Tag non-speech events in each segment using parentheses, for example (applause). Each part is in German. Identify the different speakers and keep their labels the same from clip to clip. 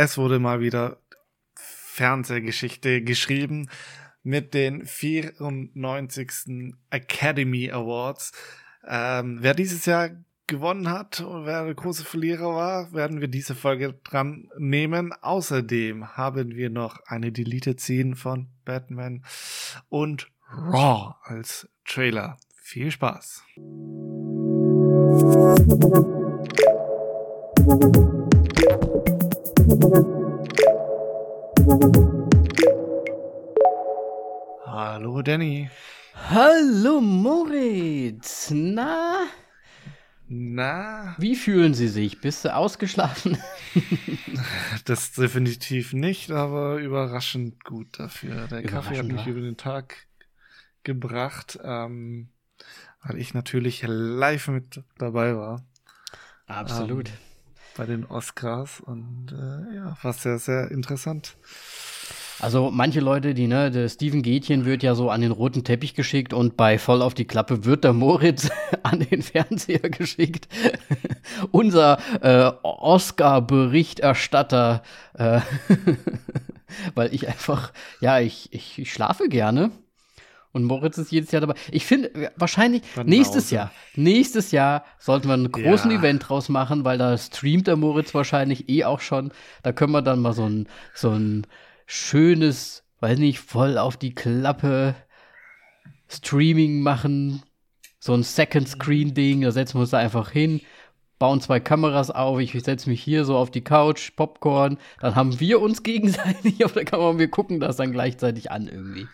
Speaker 1: es wurde mal wieder Fernsehgeschichte geschrieben mit den 94. Academy Awards. Ähm, wer dieses Jahr gewonnen hat und wer der große Verlierer war, werden wir diese Folge dran nehmen. Außerdem haben wir noch eine Deleted Scene von Batman und Raw als Trailer. Viel Spaß. Hallo Danny.
Speaker 2: Hallo Moritz. Na?
Speaker 1: Na?
Speaker 2: Wie fühlen Sie sich? Bist du ausgeschlafen? (laughs)
Speaker 1: das definitiv nicht, aber überraschend gut dafür. Der Kaffee hat mich über den Tag gebracht, ähm, weil ich natürlich live mit dabei war.
Speaker 2: Absolut. Ähm,
Speaker 1: bei den Oscars und äh, ja, war sehr, sehr interessant.
Speaker 2: Also manche Leute, die, ne, der Steven Gätchen wird ja so an den roten Teppich geschickt und bei Voll auf die Klappe wird der Moritz (laughs) an den Fernseher geschickt. (laughs) Unser äh, Oscar-Berichterstatter, äh, (laughs) weil ich einfach, ja, ich, ich, ich schlafe gerne. Und Moritz ist jedes Jahr dabei. Ich finde, wahrscheinlich Dann nächstes Jahr, nächstes Jahr sollten wir einen großen ja. Event draus machen, weil da streamt der Moritz wahrscheinlich eh auch schon. Da können wir dann mal so ein, so ein schönes, weiß nicht, voll auf die Klappe Streaming machen. So ein Second Screen Ding, da setzen wir uns da einfach hin, bauen zwei Kameras auf, ich setze mich hier so auf die Couch, Popcorn, dann haben wir uns gegenseitig (laughs) auf der Kamera und wir gucken das dann gleichzeitig an irgendwie.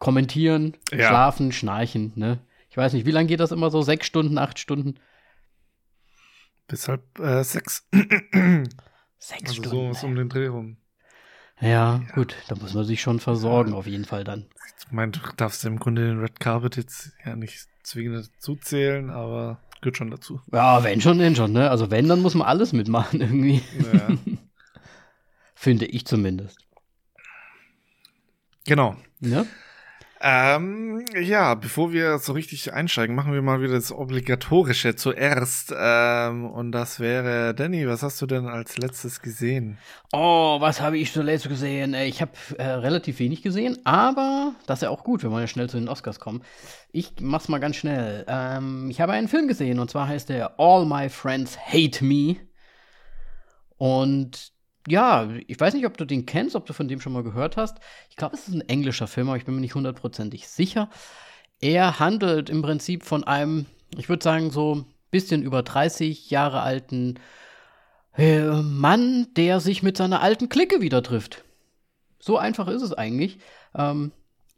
Speaker 2: Kommentieren, ja. schlafen, schnarchen, ne? Ich weiß nicht, wie lange geht das immer so? Sechs Stunden, acht Stunden?
Speaker 1: Bis halb äh, sechs. (clears throat)
Speaker 2: sechs
Speaker 1: also
Speaker 2: Stunden.
Speaker 1: so um den Dreh rum.
Speaker 2: Ja, ja, gut, da muss man sich schon versorgen, ja. auf jeden Fall dann.
Speaker 1: Ich meine, du darfst im Grunde den Red Carpet jetzt ja nicht zwingend dazu zählen, aber gehört schon dazu.
Speaker 2: Ja, wenn schon, wenn schon, ne? Also wenn, dann muss man alles mitmachen (laughs) irgendwie. Ja. Finde ich zumindest.
Speaker 1: Genau.
Speaker 2: Ja.
Speaker 1: Ähm, ja, bevor wir so richtig einsteigen, machen wir mal wieder das Obligatorische zuerst. Ähm, und das wäre, Danny, was hast du denn als letztes gesehen?
Speaker 2: Oh, was habe ich zuletzt gesehen? Äh, ich habe äh, relativ wenig gesehen, aber das ist ja auch gut, wenn wir ja schnell zu den Oscars kommen. Ich mach's mal ganz schnell. Ähm, ich habe einen Film gesehen und zwar heißt der All My Friends Hate Me. Und ja, ich weiß nicht, ob du den kennst, ob du von dem schon mal gehört hast. Ich glaube, es ist ein englischer Film, aber ich bin mir nicht hundertprozentig sicher. Er handelt im Prinzip von einem, ich würde sagen, so ein bisschen über 30 Jahre alten äh, Mann, der sich mit seiner alten Clique wieder trifft. So einfach ist es eigentlich. Ähm,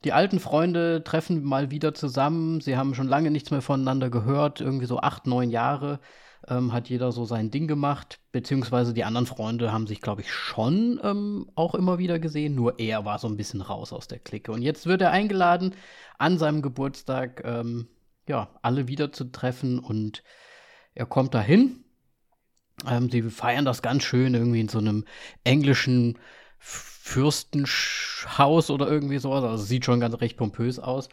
Speaker 2: die alten Freunde treffen mal wieder zusammen. Sie haben schon lange nichts mehr voneinander gehört, irgendwie so acht, neun Jahre ähm, hat jeder so sein Ding gemacht, beziehungsweise die anderen Freunde haben sich, glaube ich, schon ähm, auch immer wieder gesehen, nur er war so ein bisschen raus aus der Clique. Und jetzt wird er eingeladen, an seinem Geburtstag, ähm, ja, alle wieder zu treffen und er kommt dahin. Ähm, sie feiern das ganz schön irgendwie in so einem englischen Fürstenhaus oder irgendwie sowas. Also sieht schon ganz recht pompös aus.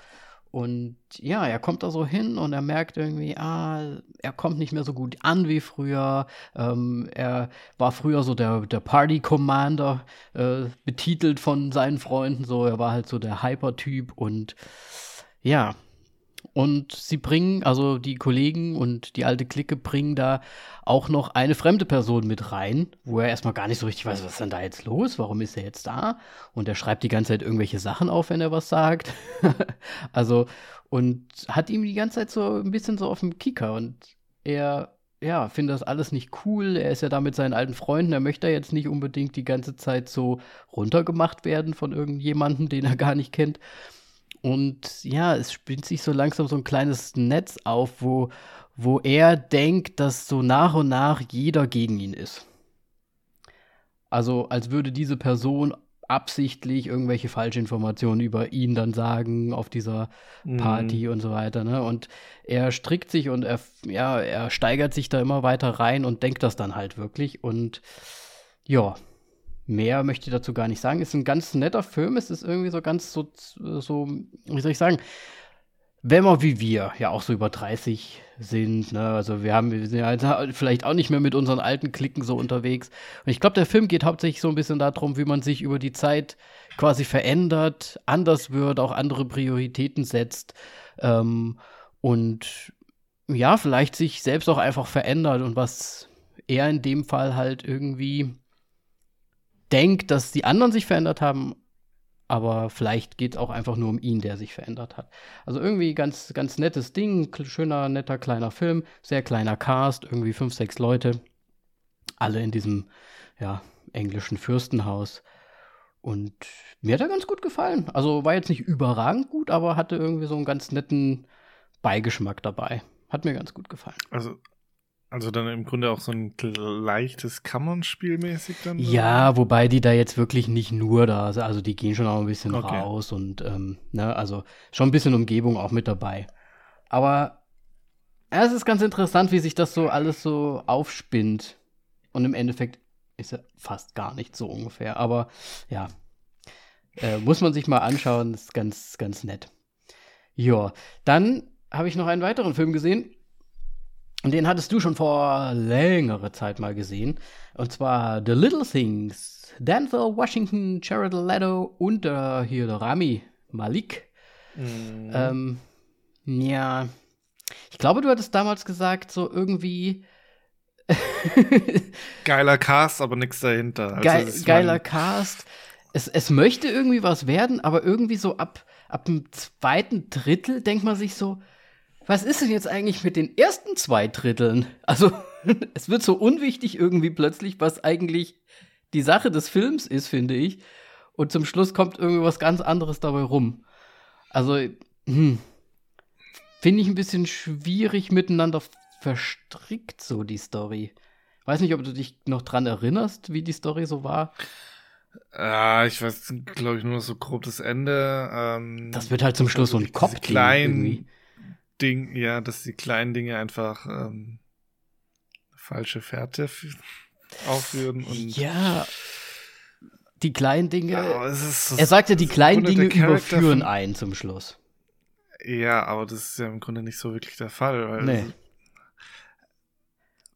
Speaker 2: Und ja, er kommt da so hin und er merkt irgendwie, ah, er kommt nicht mehr so gut an wie früher. Ähm, er war früher so der, der Party Commander, äh, betitelt von seinen Freunden, so. Er war halt so der Hyper-Typ und ja, und sie bringen, also die Kollegen und die alte Clique bringen da auch noch eine fremde Person mit rein, wo er erstmal gar nicht so richtig weiß, was ist denn da jetzt los? Warum ist er jetzt da? Und er schreibt die ganze Zeit irgendwelche Sachen auf, wenn er was sagt. (laughs) also, und hat ihm die ganze Zeit so ein bisschen so auf dem Kicker und er ja, findet das alles nicht cool. Er ist ja da mit seinen alten Freunden. Er möchte jetzt nicht unbedingt die ganze Zeit so runtergemacht werden von irgendjemandem, den er gar nicht kennt. Und ja, es spinnt sich so langsam so ein kleines Netz auf, wo, wo er denkt, dass so nach und nach jeder gegen ihn ist. Also als würde diese Person absichtlich irgendwelche Falschinformationen über ihn dann sagen auf dieser Party mhm. und so weiter. Ne? Und er strickt sich und er, ja, er steigert sich da immer weiter rein und denkt das dann halt wirklich. Und ja, Mehr möchte ich dazu gar nicht sagen. Ist ein ganz netter Film. Es ist irgendwie so ganz so, so wie soll ich sagen, wenn wir wie wir ja auch so über 30 sind, ne, also wir haben, wir sind ja vielleicht auch nicht mehr mit unseren alten Klicken so unterwegs. Und ich glaube, der Film geht hauptsächlich so ein bisschen darum, wie man sich über die Zeit quasi verändert, anders wird, auch andere Prioritäten setzt ähm, und ja, vielleicht sich selbst auch einfach verändert und was er in dem Fall halt irgendwie denkt, dass die anderen sich verändert haben, aber vielleicht geht es auch einfach nur um ihn, der sich verändert hat. Also irgendwie ganz, ganz nettes Ding, schöner, netter, kleiner Film, sehr kleiner Cast, irgendwie fünf, sechs Leute, alle in diesem, ja, englischen Fürstenhaus. Und mir hat er ganz gut gefallen. Also war jetzt nicht überragend gut, aber hatte irgendwie so einen ganz netten Beigeschmack dabei. Hat mir ganz gut gefallen.
Speaker 1: Also also dann im Grunde auch so ein leichtes Kammerspiel mäßig dann?
Speaker 2: Ja, wobei die da jetzt wirklich nicht nur da, also die gehen schon auch ein bisschen okay. raus und ähm, ne, also schon ein bisschen Umgebung auch mit dabei. Aber ja, es ist ganz interessant, wie sich das so alles so aufspinnt. Und im Endeffekt ist er fast gar nicht so ungefähr. Aber ja, äh, muss man sich mal anschauen, ist ganz, ganz nett. Ja, dann habe ich noch einen weiteren Film gesehen und den hattest du schon vor längerer Zeit mal gesehen. Und zwar The Little Things. Denzel Washington, Jared Leto und äh, hier der Rami Malik. Mhm. Ähm, ja. Ich glaube, du hattest damals gesagt, so irgendwie. (laughs)
Speaker 1: geiler Cast, aber nichts dahinter.
Speaker 2: Also Geil, geiler Cast. Es, es möchte irgendwie was werden, aber irgendwie so ab, ab dem zweiten Drittel denkt man sich so, was ist denn jetzt eigentlich mit den ersten zwei Dritteln? Also, (laughs) es wird so unwichtig irgendwie plötzlich, was eigentlich die Sache des Films ist, finde ich. Und zum Schluss kommt irgendwie was ganz anderes dabei rum. Also, hm, finde ich ein bisschen schwierig miteinander verstrickt, so die Story. Weiß nicht, ob du dich noch dran erinnerst, wie die Story so war.
Speaker 1: Ja, ich weiß, glaube ich, nur so grob das Ende. Ähm,
Speaker 2: das wird halt zum Schluss so ein Kopf
Speaker 1: klein. Ding, ja, dass die kleinen Dinge einfach ähm, falsche Fährte aufführen und
Speaker 2: ja die kleinen Dinge. Ja, so, er sagte, die kleinen Dinge überführen einen zum Schluss.
Speaker 1: Ja, aber das ist ja im Grunde nicht so wirklich der Fall. Weil nee.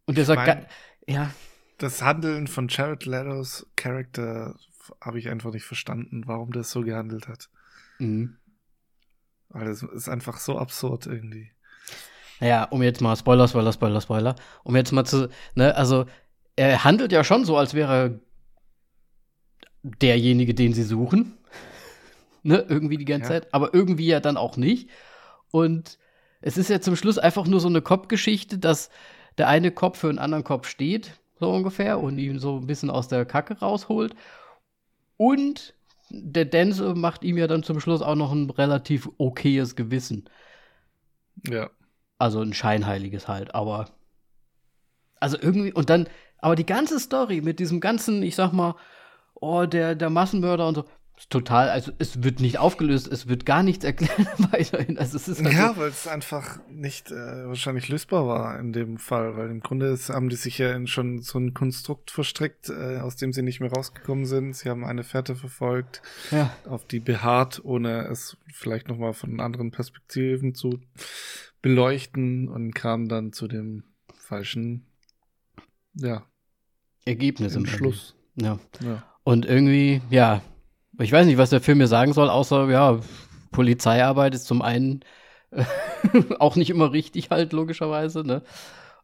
Speaker 2: Und er sagt, mein, ja.
Speaker 1: Das Handeln von Jared Leto's Charakter habe ich einfach nicht verstanden, warum der so gehandelt hat. Mhm. Weil es ist einfach so absurd irgendwie.
Speaker 2: Ja, um jetzt mal Spoiler, Spoiler, Spoiler, Spoiler. Um jetzt mal zu, ne, also er handelt ja schon so, als wäre derjenige, den sie suchen. (laughs) ne, irgendwie die ganze ja. Zeit. Aber irgendwie ja dann auch nicht. Und es ist ja zum Schluss einfach nur so eine Kopfgeschichte, dass der eine Kopf für einen anderen Kopf steht, so ungefähr, und ihn so ein bisschen aus der Kacke rausholt. Und der Denzel macht ihm ja dann zum Schluss auch noch ein relativ okayes Gewissen.
Speaker 1: Ja.
Speaker 2: Also ein scheinheiliges halt, aber. Also irgendwie, und dann, aber die ganze Story mit diesem ganzen, ich sag mal, oh, der, der Massenmörder und so, total, also es wird nicht aufgelöst, es wird gar nichts erklärt (laughs) weiterhin. Also es ist
Speaker 1: halt ja, weil es einfach nicht äh, wahrscheinlich lösbar war in dem Fall, weil im Grunde ist, haben die sich ja in schon so ein Konstrukt verstrickt, äh, aus dem sie nicht mehr rausgekommen sind. Sie haben eine Fährte verfolgt, ja. auf die beharrt, ohne es vielleicht noch mal von anderen Perspektiven zu beleuchten und kamen dann zu dem falschen, ja,
Speaker 2: Ergebnis im
Speaker 1: Schluss.
Speaker 2: Ja. ja. Und irgendwie, ja, ich weiß nicht, was der Film mir sagen soll, außer, ja, Polizeiarbeit ist zum einen äh, (laughs) auch nicht immer richtig halt, logischerweise, ne?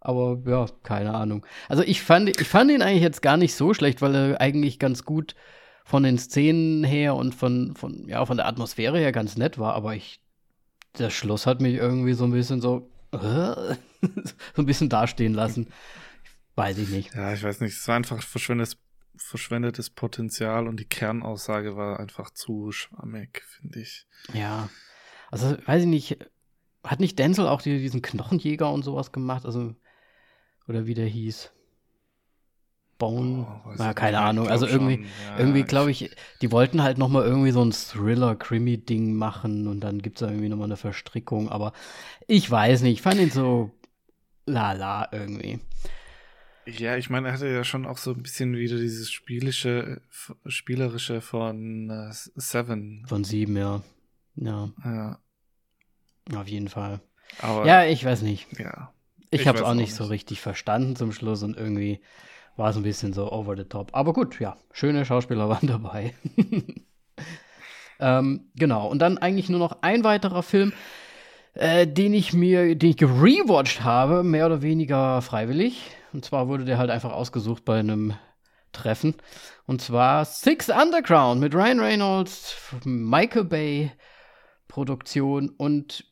Speaker 2: Aber ja, keine Ahnung. Also ich fand, ich fand ihn eigentlich jetzt gar nicht so schlecht, weil er eigentlich ganz gut von den Szenen her und von, von, ja, von der Atmosphäre her ganz nett war, aber ich, der Schluss hat mich irgendwie so ein bisschen so, äh, (laughs) so ein bisschen dastehen lassen. Weiß ich nicht.
Speaker 1: Ja, ich weiß nicht. Es war einfach verschwendetes verschwendetes Potenzial und die Kernaussage war einfach zu schwammig, finde ich.
Speaker 2: Ja. Also, weiß ich nicht, hat nicht Denzel auch die, diesen Knochenjäger und sowas gemacht? Also, oder wie der hieß? Bone, oh, na, keine Ahnung. Also irgendwie, ja, irgendwie glaube ich, die wollten halt noch mal irgendwie so ein Thriller-Krimi-Ding machen und dann gibt es da irgendwie noch mal eine Verstrickung. Aber ich weiß nicht, ich fand ihn so lala irgendwie.
Speaker 1: Ja, ich meine, er hatte ja schon auch so ein bisschen wieder dieses spielische, spielerische von äh, Seven.
Speaker 2: Von sieben, ja. Ja.
Speaker 1: Ja.
Speaker 2: Auf jeden Fall.
Speaker 1: Aber,
Speaker 2: ja, ich weiß nicht.
Speaker 1: Ja.
Speaker 2: Ich,
Speaker 1: Ich
Speaker 2: habe es auch
Speaker 1: auch
Speaker 2: nicht
Speaker 1: nicht.
Speaker 2: so richtig verstanden zum Schluss und irgendwie war es ein bisschen so over the top. Aber gut, ja, schöne Schauspieler (laughs) waren dabei. ähm, genau, und dann eigentlich nur noch ein weiterer Film, äh, den ich mir, den ich gerewatcht habe, mehr oder weniger freiwillig. Und zwar wurde der halt einfach ausgesucht bei einem Treffen. Und zwar Six Underground mit Ryan Reynolds, Michael Bay Produktion und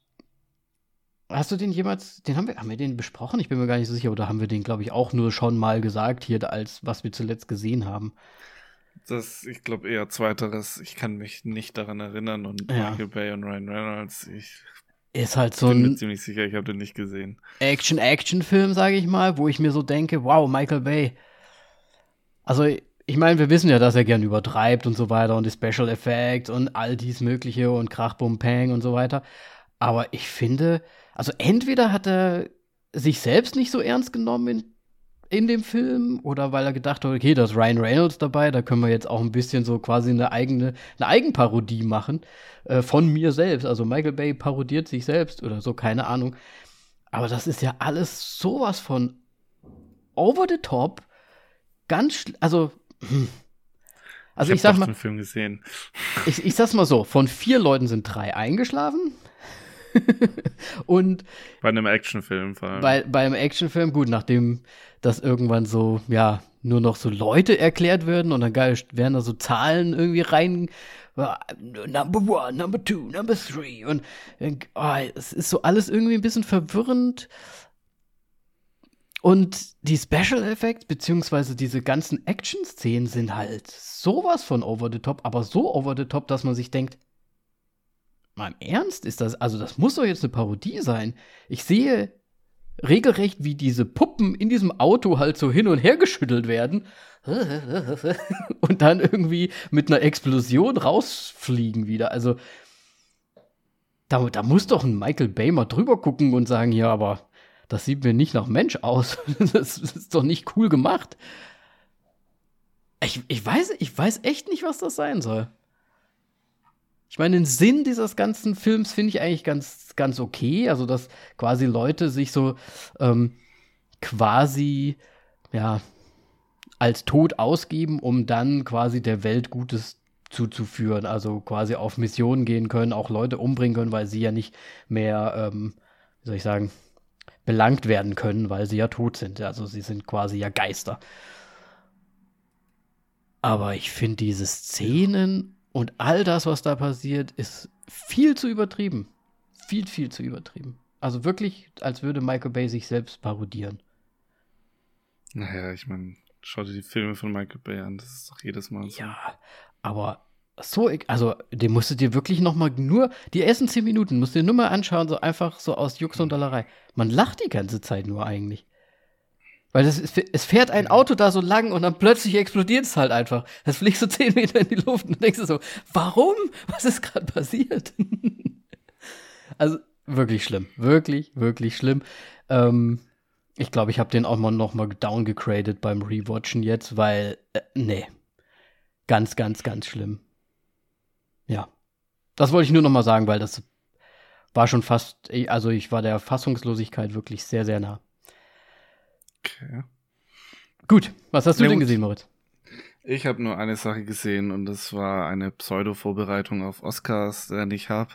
Speaker 2: Hast du den jemals, den haben wir, haben wir den besprochen? Ich bin mir gar nicht so sicher, oder haben wir den, glaube ich, auch nur schon mal gesagt hier, als was wir zuletzt gesehen haben?
Speaker 1: Das, ich glaube eher zweiteres. Ich kann mich nicht daran erinnern. Und
Speaker 2: Ja.
Speaker 1: Michael Bay und Ryan Reynolds, ich
Speaker 2: Ist halt so
Speaker 1: bin mir
Speaker 2: ein
Speaker 1: ziemlich sicher, ich habe den nicht gesehen.
Speaker 2: Action-Action-Film, sage ich mal, wo ich mir so denke, wow, Michael Bay. Also, ich meine, wir wissen ja, dass er gern übertreibt und so weiter und die Special Effects und all dies Mögliche und Krach, Bum, Pang und so weiter. Aber ich finde, also entweder hat er sich selbst nicht so ernst genommen in, in dem Film oder weil er gedacht hat, okay, da ist Ryan Reynolds dabei, da können wir jetzt auch ein bisschen so quasi eine eigene, eine Eigenparodie machen äh, von mir selbst. Also Michael Bay parodiert sich selbst oder so, keine Ahnung. Aber das ist ja alles sowas von over the top. Ganz, also, hm. also ich,
Speaker 1: hab
Speaker 2: sag mal,
Speaker 1: den Film gesehen.
Speaker 2: ich, ich sag's mal so, von vier Leuten sind drei eingeschlafen. (laughs) Und
Speaker 1: Bei einem Actionfilm vor allem.
Speaker 2: bei, beim Actionfilm, gut, nachdem das irgendwann so, ja, nur noch so Leute erklärt werden und dann geil, werden da so Zahlen irgendwie rein. äh, Number one, number two, number three. Und oh, es ist so alles irgendwie ein bisschen verwirrend. Und die Special Effects, beziehungsweise diese ganzen Action-Szenen sind halt sowas von over the top, aber so over the top, dass man sich denkt, im Ernst ist das, also das muss doch jetzt eine Parodie sein. Ich sehe regelrecht, wie diese Puppen in diesem Auto halt so hin und her geschüttelt werden (laughs) und dann irgendwie mit einer Explosion rausfliegen wieder. Also da, da muss doch ein Michael Bay mal drüber gucken und sagen, ja, aber das sieht mir nicht nach Mensch aus. (laughs) Das ist doch nicht cool gemacht. Ich, ich, weiß, ich weiß echt nicht, was das sein soll. Ich meine, den Sinn dieses ganzen Films finde ich eigentlich ganz, ganz okay. Also, dass quasi Leute sich so ähm, quasi, ja, als tot ausgeben, um dann quasi der Welt Gutes zuzuführen. Also quasi auf Missionen gehen können, auch Leute umbringen können, weil sie ja nicht mehr, ähm, wie soll ich sagen, belangt werden können, weil sie ja tot sind. Also sie sind quasi ja Geister. Aber ich finde diese Szenen und all das, was da passiert, ist viel zu übertrieben. Viel, viel zu übertrieben. Also wirklich, als würde Michael Bay sich selbst parodieren.
Speaker 1: naja, ich meine, schau dir die Filme von Michael Bay an. Das ist doch jedes Mal so.
Speaker 2: Ja, aber so, also den musst du dir wirklich noch mal nur, die ersten zehn Minuten musst du dir nur mal anschauen, so einfach so aus Jux und Dollerei. Man lacht die ganze Zeit nur eigentlich. Weil das, es fährt ein Auto da so lang und dann plötzlich explodiert es halt einfach. Das fliegt so (laughs) zehn Meter in die Luft und denkst du so, warum? Was ist gerade passiert? (laughs) also wirklich schlimm. Wirklich, wirklich schlimm. Ähm, ich glaube, ich habe den auch mal noch mal downgegradet beim Rewatchen jetzt, weil, äh, nee. Ganz, ganz, ganz schlimm. Ja. Das wollte ich nur noch mal sagen, weil das war schon fast, also ich war der Fassungslosigkeit wirklich sehr, sehr nah.
Speaker 1: Okay.
Speaker 2: Gut, was hast du
Speaker 1: Ja,
Speaker 2: denn gesehen, Moritz?
Speaker 1: Ich habe nur eine Sache gesehen und das war eine Pseudo-Vorbereitung auf Oscars, die ich habe.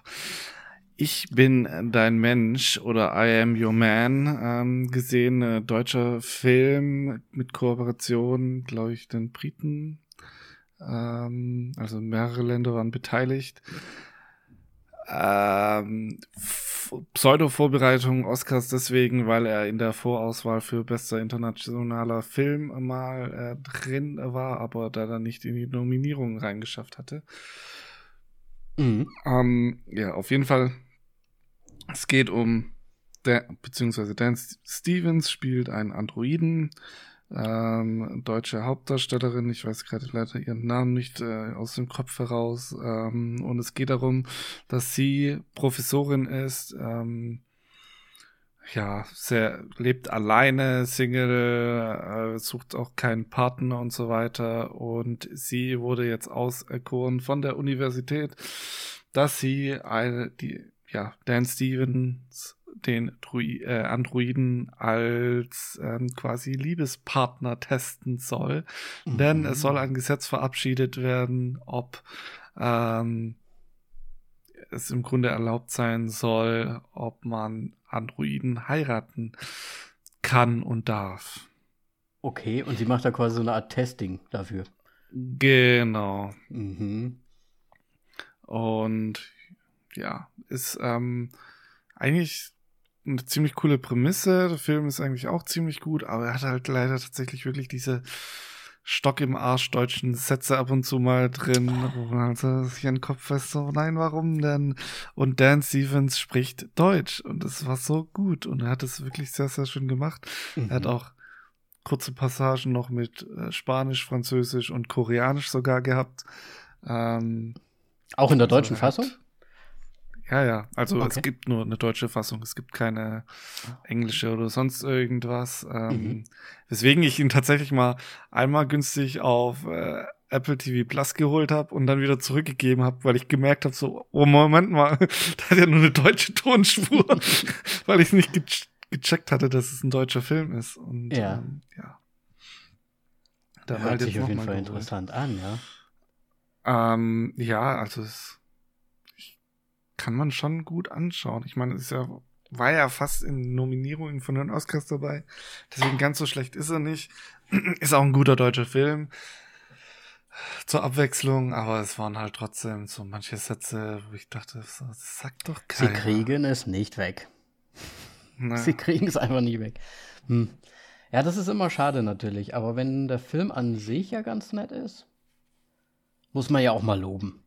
Speaker 1: Ich bin dein Mensch oder I am your man ähm, gesehen, äh, deutscher Film mit Kooperation, glaube ich, den Briten. Ähm, also mehrere Länder waren beteiligt. Ähm, Pseudo-Vorbereitung Oscars deswegen, weil er in der Vorauswahl für bester internationaler Film mal äh, drin war, aber da dann nicht in die Nominierung reingeschafft hatte.
Speaker 2: Mhm.
Speaker 1: Ähm, ja, auf jeden Fall. Es geht um, der, beziehungsweise Dan Stevens spielt einen Androiden, ähm, deutsche Hauptdarstellerin, ich weiß gerade leider ihren Namen nicht äh, aus dem Kopf heraus. Ähm, und es geht darum, dass sie Professorin ist, ähm, ja, sehr, lebt alleine, Single, äh, sucht auch keinen Partner und so weiter. Und sie wurde jetzt auserkoren von der Universität, dass sie eine, die, ja, Dan Stevens den Drui äh, Androiden als ähm, quasi Liebespartner testen soll. Mhm. Denn es soll ein Gesetz verabschiedet werden, ob ähm, es im Grunde erlaubt sein soll, ob man Androiden heiraten kann und darf.
Speaker 2: Okay, und sie macht da quasi so eine Art Testing dafür.
Speaker 1: Genau. Mhm. Und ja, ist ähm, eigentlich eine ziemlich coole Prämisse. Der Film ist eigentlich auch ziemlich gut, aber er hat halt leider tatsächlich wirklich diese Stock im Arsch deutschen Sätze ab und zu mal drin, wo man halt so sich an den Kopf fest so, nein, warum denn? Und Dan Stevens spricht Deutsch und das war so gut und er hat es wirklich sehr, sehr schön gemacht. Mhm. Er hat mhm. auch kurze Passagen noch mit äh, Spanisch, Französisch und Koreanisch sogar gehabt. Ähm,
Speaker 2: auch in der also deutschen Fassung?
Speaker 1: Ja, ja. Also okay. es gibt nur eine deutsche Fassung. Es gibt keine englische oder sonst irgendwas. Ähm, mhm. Weswegen ich ihn tatsächlich mal einmal günstig auf äh, Apple TV Plus geholt habe und dann wieder zurückgegeben habe, weil ich gemerkt habe, so, oh Moment mal, (laughs) da hat ja nur eine deutsche Tonspur, (laughs) weil ich nicht ge gecheckt hatte, dass es ein deutscher Film ist. Und
Speaker 2: ja. Ähm,
Speaker 1: ja.
Speaker 2: Dann Hört sich auf jeden Fall geholt. interessant an,
Speaker 1: ja. Ähm, ja, also es kann man schon gut anschauen. Ich meine, es ist ja, war ja fast in Nominierungen von den Oscars dabei. Deswegen ganz so schlecht ist er nicht. (clears throat) ist auch ein guter deutscher Film. Zur Abwechslung, aber es waren halt trotzdem so manche Sätze, wo ich dachte, so, das sagt doch keiner.
Speaker 2: Sie kriegen es nicht weg. Na. Sie kriegen es einfach nicht weg. Hm. Ja, das ist immer schade natürlich, aber wenn der Film an sich ja ganz nett ist, muss man ja auch mal loben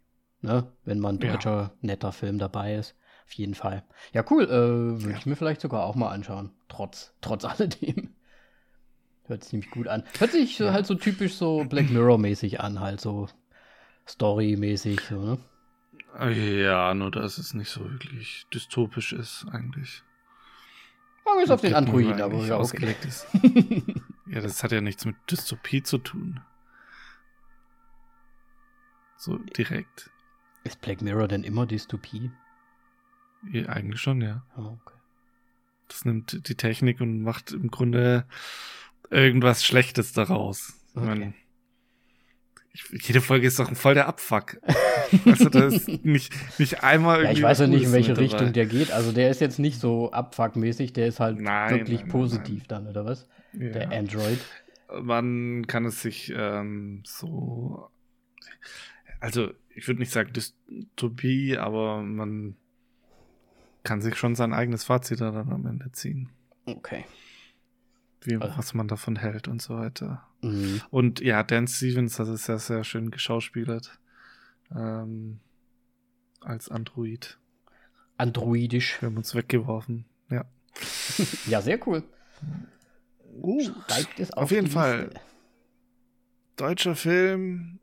Speaker 2: ne? wenn man ein deutscher, ja. netter Film dabei ist. Auf jeden Fall. Ja, cool. Äh, Würde ja. ich mir vielleicht sogar auch mal anschauen. Trotz, trotz (laughs) alledem. Hört sich ziemlich gut an. Hört sich ja. halt so typisch so Black Mirror-mäßig an, halt so Story-mäßig, so, ne?
Speaker 1: Ja, nur dass es nicht so wirklich dystopisch ist, eigentlich.
Speaker 2: Man ist auf den Androiden, aber ja, okay.
Speaker 1: ist. (laughs) ja, das hat ja nichts mit Dystopie zu tun. So direkt.
Speaker 2: Ist Black Mirror denn immer Dystopie?
Speaker 1: Ja, eigentlich schon, ja.
Speaker 2: Oh, okay.
Speaker 1: Das nimmt die Technik und macht im Grunde irgendwas Schlechtes daraus. Okay. Ich meine, jede Folge ist doch voll der Abfuck. also da ist (laughs) nicht, nicht einmal
Speaker 2: irgendwie. Ja, ich weiß ja nicht, in welche Richtung der geht. Also der ist jetzt nicht so abfuckmäßig, der ist halt nein, wirklich nein, positiv nein. dann, oder was? Ja. Der Android.
Speaker 1: Man kann es sich ähm, so. Also ich würde nicht sagen Dystopie, aber man kann sich schon sein eigenes Fazit dann am Ende ziehen.
Speaker 2: Okay.
Speaker 1: Wie, also. Was man davon hält und so weiter. Mhm. Und ja, Dan Stevens hat es sehr, sehr schön geschauspielert. Ähm, als Android.
Speaker 2: Androidisch.
Speaker 1: Wir haben uns weggeworfen, ja. (laughs)
Speaker 2: ja, sehr cool.
Speaker 1: Gut. Schreibt es auf, auf jeden Fall. Deutscher Film,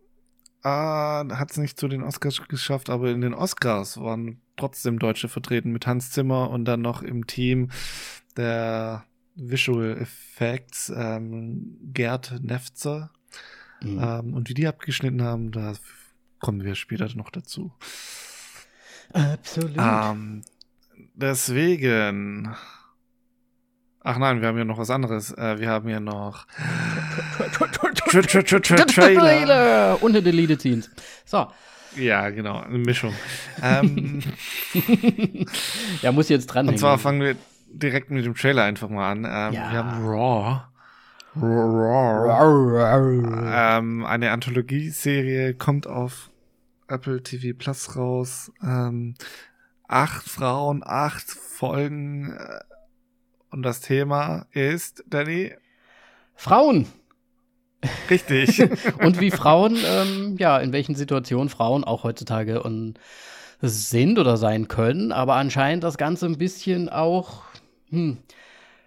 Speaker 1: Ah, hat es nicht zu den Oscars geschafft, aber in den Oscars waren trotzdem Deutsche vertreten mit Hans Zimmer und dann noch im Team der Visual Effects ähm, Gerd Nefzer. Mhm. Ähm, und wie die abgeschnitten haben, da kommen wir später noch dazu.
Speaker 2: Absolut.
Speaker 1: Ähm, deswegen Ach nein, wir haben ja noch was anderes. Äh, wir haben ja noch
Speaker 2: Trailer und eine Deleted Scenes. So.
Speaker 1: Ja, genau, eine Mischung. ähm, (laughs)
Speaker 2: ja, muss jetzt dran.
Speaker 1: Und zwar fangen wir direkt mit dem Trailer einfach mal an. Ähm, ja. Wir haben Raw. Raw. Ähm, eine Anthologieserie kommt auf Apple TV Plus raus. Ähm, acht Frauen, acht Folgen. Äh, und das Thema ist, Danny?
Speaker 2: Frauen.
Speaker 1: Richtig. (laughs)
Speaker 2: und wie Frauen, ähm, ja, in welchen Situationen Frauen auch heutzutage und sind oder sein können, aber anscheinend das Ganze ein bisschen auch hm,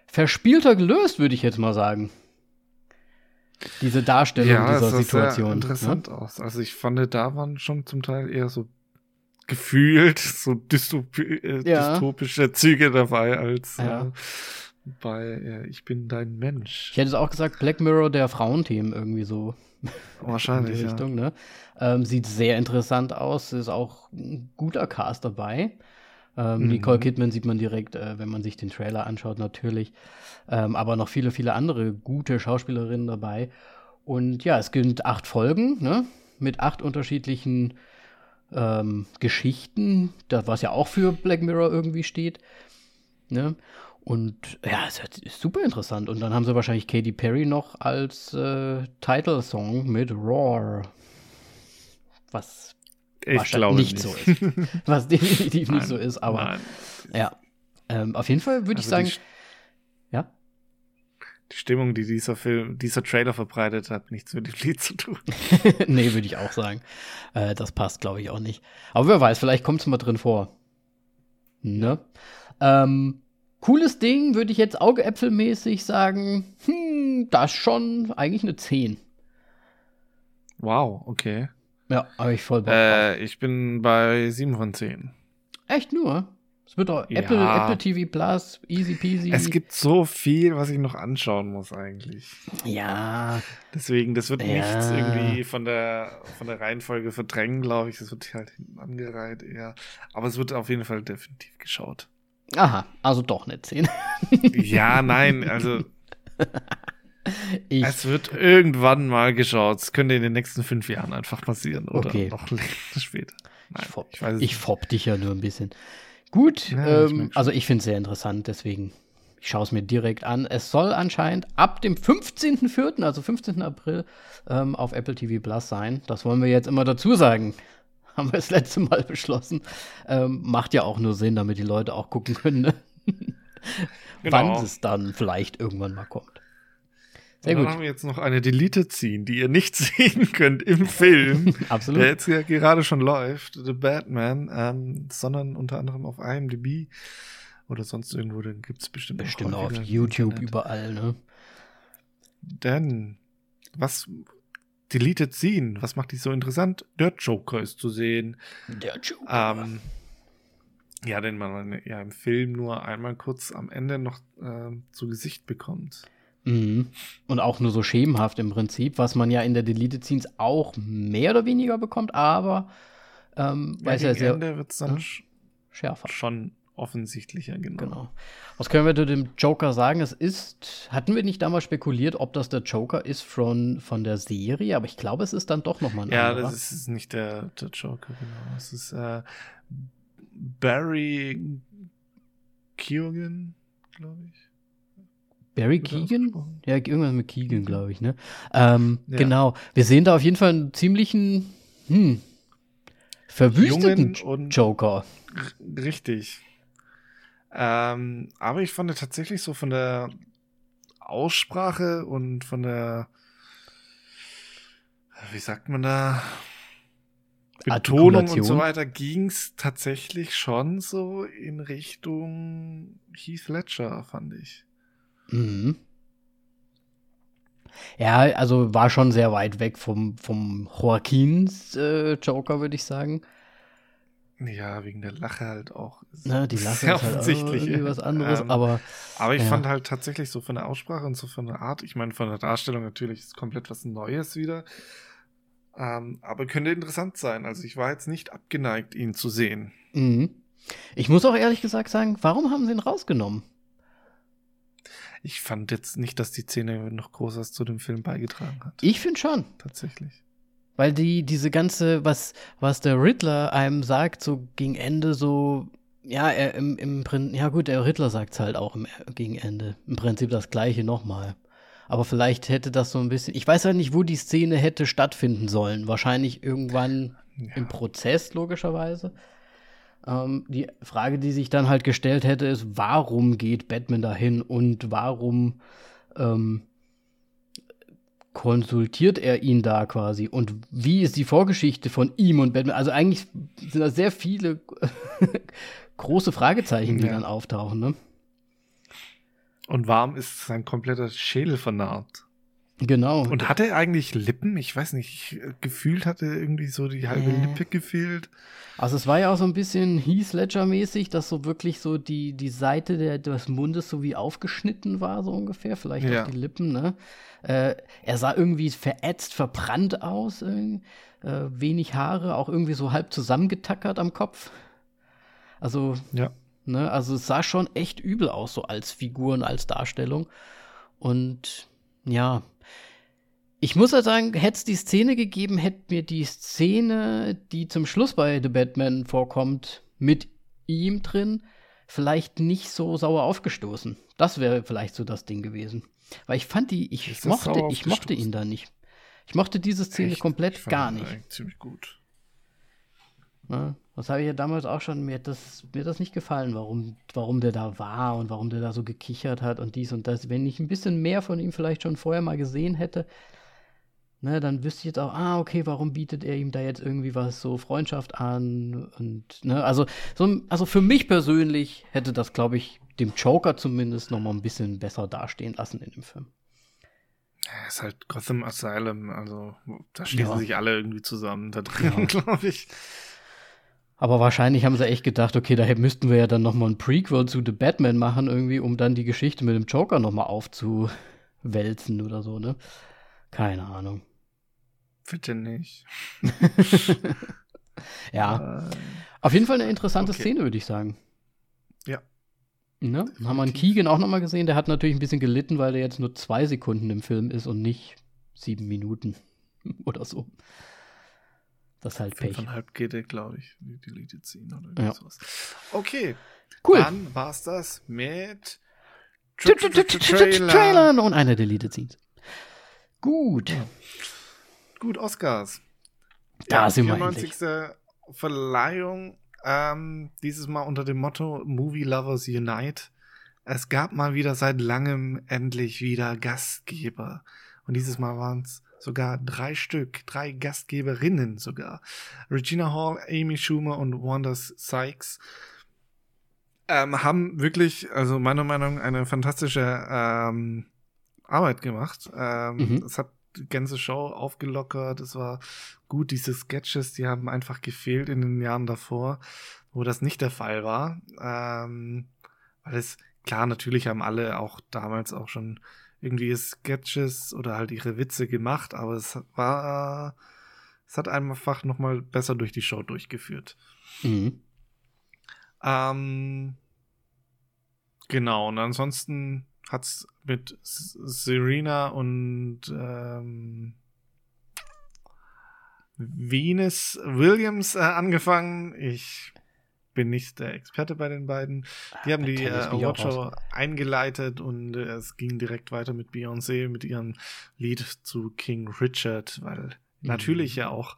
Speaker 2: verspielter gelöst, würde ich jetzt mal sagen. Diese Darstellung ja, dieser Situation. Ja,
Speaker 1: ne? interessant ne? aus. Also ich fand, da waren schon zum Teil eher so gefühlt so dystopi äh, ja. dystopische Züge dabei als ja. äh, bei äh, Ich bin dein Mensch.
Speaker 2: Ich hätte es auch gesagt, Black Mirror der Frauenthemen irgendwie so. (laughs)
Speaker 1: Wahrscheinlich.
Speaker 2: in Richtung, ja. ne? Ähm, sieht sehr interessant aus, ist auch ein guter Cast dabei. Ähm, mhm. Nicole Kidman sieht man direkt, äh, wenn man sich den Trailer anschaut, natürlich. Ähm, aber noch viele, viele andere gute Schauspielerinnen dabei. Und ja, es gibt acht Folgen, ne? Mit acht unterschiedlichen ähm, Geschichten, das, was ja auch für Black Mirror irgendwie steht. Ne? Und ja, es ist super interessant. Und dann haben sie wahrscheinlich Katy Perry noch als äh, Title-Song mit Roar. Was
Speaker 1: ich wahrscheinlich nicht,
Speaker 2: nicht, so ist. (laughs) Was definitiv nicht so ist, aber nein. ja. Ähm, auf jeden Fall würde also ich sagen,
Speaker 1: die, ja. Die Stimmung, die dieser Film, dieser Trailer verbreitet hat, nichts mit dem Lied zu tun. (laughs)
Speaker 2: nee, würde ich auch sagen. Äh, das passt, glaube ich, auch nicht. Aber wer weiß, vielleicht kommt es mal drin vor. Ne? Ähm, cooles Ding, würde ich jetzt Augeäpfelmäßig sagen. Hm, das schon eigentlich eine 10.
Speaker 1: Wow, okay.
Speaker 2: Ja, habe ich voll
Speaker 1: Bock äh, Ich bin bei 7 von 10.
Speaker 2: Echt nur? Es wird doch ja. Apple, Apple TV Plus, easy peasy.
Speaker 1: Es gibt so viel, was ich noch anschauen muss eigentlich.
Speaker 2: Ja.
Speaker 1: Deswegen, das wird ja. nichts irgendwie von der, von der Reihenfolge verdrängen, glaube ich. Das wird halt hinten angereiht eher. Aber es wird auf jeden Fall definitiv geschaut.
Speaker 2: Aha, also doch nicht 10. (laughs)
Speaker 1: ja, nein, also ich, es wird irgendwann mal geschaut. Es könnte in den nächsten fünf Jahren einfach passieren oder okay. noch (laughs) später.
Speaker 2: Nein, ich, fopp, ich, ich fopp dich ja nur ein bisschen. Gut, ja, ähm, also ich finde es sehr interessant, deswegen ich schaue es mir direkt an. Es soll anscheinend ab dem 15.04., also 15. April, ähm, auf Apple TV Plus sein. Das wollen wir jetzt immer dazu sagen. Haben wir das letzte Mal beschlossen. Ähm, macht ja auch nur Sinn, damit die Leute auch gucken können, ne? genau. wann es dann vielleicht irgendwann mal kommt.
Speaker 1: Sehr und dann gut. haben wir jetzt noch eine Deleted Scene, die ihr nicht (laughs) sehen könnt im Film. (laughs)
Speaker 2: Absolut.
Speaker 1: Der jetzt ja gerade schon läuft, The Batman, ähm, sondern unter anderem auf IMDb oder sonst irgendwo, dann gibt es bestimmt
Speaker 2: Bestimmt auch auf YouTube überall, ne?
Speaker 1: Denn, was Deleted Scene, was macht die so interessant? Der Joker ist zu sehen.
Speaker 2: Der Joker.
Speaker 1: Ähm, ja, den man ja im Film nur einmal kurz am Ende noch äh, zu Gesicht bekommt.
Speaker 2: Mhm. Und auch nur so schemenhaft im Prinzip, was man ja in der Deleted Scenes auch mehr oder weniger bekommt, aber ähm,
Speaker 1: ja, weil ja sehr Ende wird es dann
Speaker 2: ja, schärfer.
Speaker 1: Schon offensichtlicher, genau. genau.
Speaker 2: Was können wir zu dem Joker sagen? Es ist, hatten wir nicht damals spekuliert, ob das der Joker ist von, von der Serie, aber ich glaube, es ist dann doch nochmal ein
Speaker 1: Ja, anderer. das ist nicht der, der Joker, genau. Es ist äh, Barry Keoghan, glaube ich.
Speaker 2: Barry Keegan? Ja, irgendwas mit Keegan, glaube ich, ne? Ähm, ja. Genau. Wir sehen da auf jeden Fall einen ziemlichen, hm, verwüsteten Joker.
Speaker 1: Richtig. Ähm, aber ich fand tatsächlich so von der Aussprache und von der, wie sagt man da, Betonung und so weiter ging es tatsächlich schon so in Richtung Heath Ledger, fand ich.
Speaker 2: Mhm. Ja, also war schon sehr weit weg vom, vom Joaquins äh, Joker, würde ich sagen.
Speaker 1: Ja, wegen der Lache halt auch.
Speaker 2: Na, die Lache ist halt irgendwie was anderes, ähm, aber.
Speaker 1: Aber ich
Speaker 2: ja.
Speaker 1: fand halt tatsächlich so von der Aussprache und so von der Art, ich meine, von der Darstellung natürlich ist komplett was Neues wieder. Ähm, aber könnte interessant sein. Also ich war jetzt nicht abgeneigt, ihn zu sehen.
Speaker 2: Mhm. Ich muss auch ehrlich gesagt sagen, warum haben sie ihn rausgenommen?
Speaker 1: ich fand jetzt nicht, dass die Szene noch groß was zu dem Film beigetragen hat.
Speaker 2: Ich finde schon.
Speaker 1: Tatsächlich.
Speaker 2: Weil die, diese ganze, was, was der Riddler einem sagt, so gegen Ende, so, ja, er im, im Prinzip, ja gut, der Riddler sagt es halt auch im, gegen Ende. Im Prinzip das gleiche nochmal. Aber vielleicht hätte das so ein bisschen, ich weiß halt nicht, wo die Szene hätte stattfinden sollen. Wahrscheinlich irgendwann ja. im Prozess, logischerweise. Ähm, die Frage, die sich dann halt gestellt hätte, ist, warum geht Batman dahin und warum ähm, konsultiert er ihn da quasi? Und wie ist die Vorgeschichte von ihm und Batman? Also eigentlich sind da sehr viele (laughs) große Fragezeichen, die ja. dann auftauchen, ne?
Speaker 1: Und warum ist sein kompletter Schädel vernarbt?
Speaker 2: Genau.
Speaker 1: Und hat er eigentlich Lippen? Ich weiß nicht, gefühlt hatte irgendwie so die halbe äh. Lippe gefehlt.
Speaker 2: Also es war ja auch so ein bisschen Heath Ledger-mäßig, dass so wirklich so die, die Seite der, des Mundes so wie aufgeschnitten war, so ungefähr. Vielleicht ja. auch die Lippen, ne? Äh, er sah irgendwie verätzt, verbrannt aus, äh, wenig Haare, auch irgendwie so halb zusammengetackert am Kopf. Also,
Speaker 1: ja.
Speaker 2: ne, also es sah schon echt übel aus, so als Figur und als Darstellung. Und ja, ich muss halt sagen, hätte es die Szene gegeben, hätte mir die Szene, die zum Schluss bei The Batman vorkommt, mit ihm drin, vielleicht nicht so sauer aufgestoßen. Das wäre vielleicht so das Ding gewesen. Weil ich fand die, ich mochte, ich mochte ihn da nicht. Ich mochte diese Szene Echt? komplett gar nicht.
Speaker 1: Ziemlich gut.
Speaker 2: Ja, das habe ich ja damals auch schon, mir hat das, mir das nicht gefallen, warum, warum der da war und warum der da so gekichert hat und dies und das. Wenn ich ein bisschen mehr von ihm vielleicht schon vorher mal gesehen hätte, ne, dann wüsste ich jetzt auch, ah, okay, warum bietet er ihm da jetzt irgendwie was so Freundschaft an und, ne, also, so, also für mich persönlich hätte das, glaube ich, dem Joker zumindest noch mal ein bisschen besser dastehen lassen in dem Film.
Speaker 1: Ja, ist halt Gotham Asylum, also da schließen ja. sich alle irgendwie zusammen da drin, ja. (laughs) glaube ich.
Speaker 2: Aber wahrscheinlich haben sie echt gedacht, okay, daher müssten wir ja dann noch mal ein Prequel zu The Batman machen, irgendwie, um dann die Geschichte mit dem Joker noch mal aufzuwälzen oder so, ne? Keine Ahnung.
Speaker 1: Bitte nicht. (laughs)
Speaker 2: ja. Äh, Auf jeden Fall eine interessante okay. Szene, würde ich sagen.
Speaker 1: Ja.
Speaker 2: Ne? Dann haben wir einen Keegan auch noch mal gesehen. Der hat natürlich ein bisschen gelitten, weil der jetzt nur zwei Sekunden im Film ist und nicht sieben Minuten (laughs) oder so. Das ist halt Pech.
Speaker 1: Fünfeinhalb geht der, glaube ich, Deleted Scene oder ja. sowas. Okay.
Speaker 2: Cool.
Speaker 1: Dann war's das mit
Speaker 2: Trailern und einer Deleted Scene. Gut.
Speaker 1: Gut, Oscars.
Speaker 2: Da ja, sind wir 94.
Speaker 1: Verleihung. Ähm, dieses Mal unter dem Motto Movie Lovers Unite. Es gab mal wieder seit langem endlich wieder Gastgeber. Und dieses Mal waren es sogar drei Stück, drei Gastgeberinnen sogar. Regina Hall, Amy Schumer und Wanda Sykes ähm, haben wirklich, also meiner Meinung nach, eine fantastische ähm, Arbeit gemacht. Ähm, mhm. Es hat die ganze Show aufgelockert. Es war gut, diese Sketches, die haben einfach gefehlt in den Jahren davor, wo das nicht der Fall war. Ähm, weil es, klar, natürlich haben alle auch damals auch schon irgendwie Sketches oder halt ihre Witze gemacht, aber es war, es hat einfach nochmal besser durch die Show durchgeführt. Mhm. Ähm, genau, und ansonsten hat es mit Serena und ähm, Venus Williams äh, angefangen. Ich bin nicht der Experte bei den beiden. Die haben die äh, Awardshow eingeleitet und äh, es ging direkt weiter mit Beyoncé, mit ihrem Lied zu King Richard, weil mhm. natürlich ja auch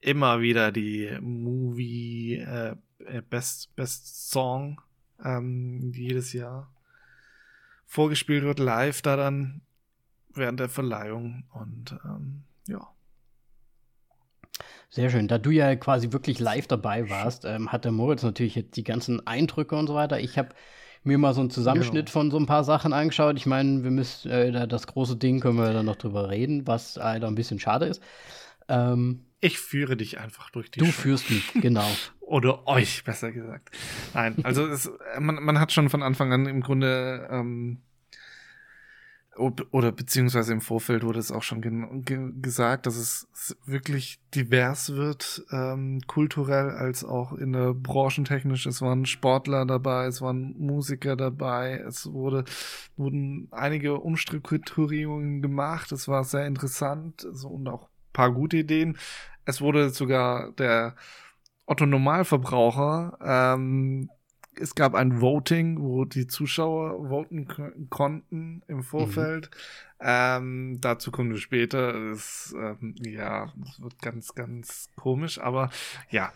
Speaker 1: immer wieder die Movie äh, äh Best, Best Song ähm, jedes Jahr vorgespielt wird, live da dann während der Verleihung und ähm, ja.
Speaker 2: Sehr schön. Da du ja quasi wirklich live dabei warst, ähm, hat der Moritz natürlich jetzt die ganzen Eindrücke und so weiter. Ich habe mir mal so einen Zusammenschnitt genau. von so ein paar Sachen angeschaut. Ich meine, wir müssen äh, das große Ding können wir dann noch drüber reden, was leider ein bisschen schade ist. Ähm,
Speaker 1: ich führe dich einfach durch die
Speaker 2: Du Show. führst mich, genau. (laughs)
Speaker 1: Oder euch, besser gesagt. Nein, also es, man, man hat schon von Anfang an im Grunde ähm, oder beziehungsweise im Vorfeld wurde es auch schon ge gesagt, dass es wirklich divers wird, ähm, kulturell als auch in der branchentechnisch. Es waren Sportler dabei, es waren Musiker dabei, es wurde, wurden einige Umstrukturierungen gemacht, es war sehr interessant so, und auch paar gute Ideen. Es wurde sogar der Otto Normalverbraucher ähm, es gab ein Voting, wo die Zuschauer voten konnten im Vorfeld. Mhm. Ähm, dazu kommen wir später. Das, ähm, ja, das wird ganz, ganz komisch, aber ja.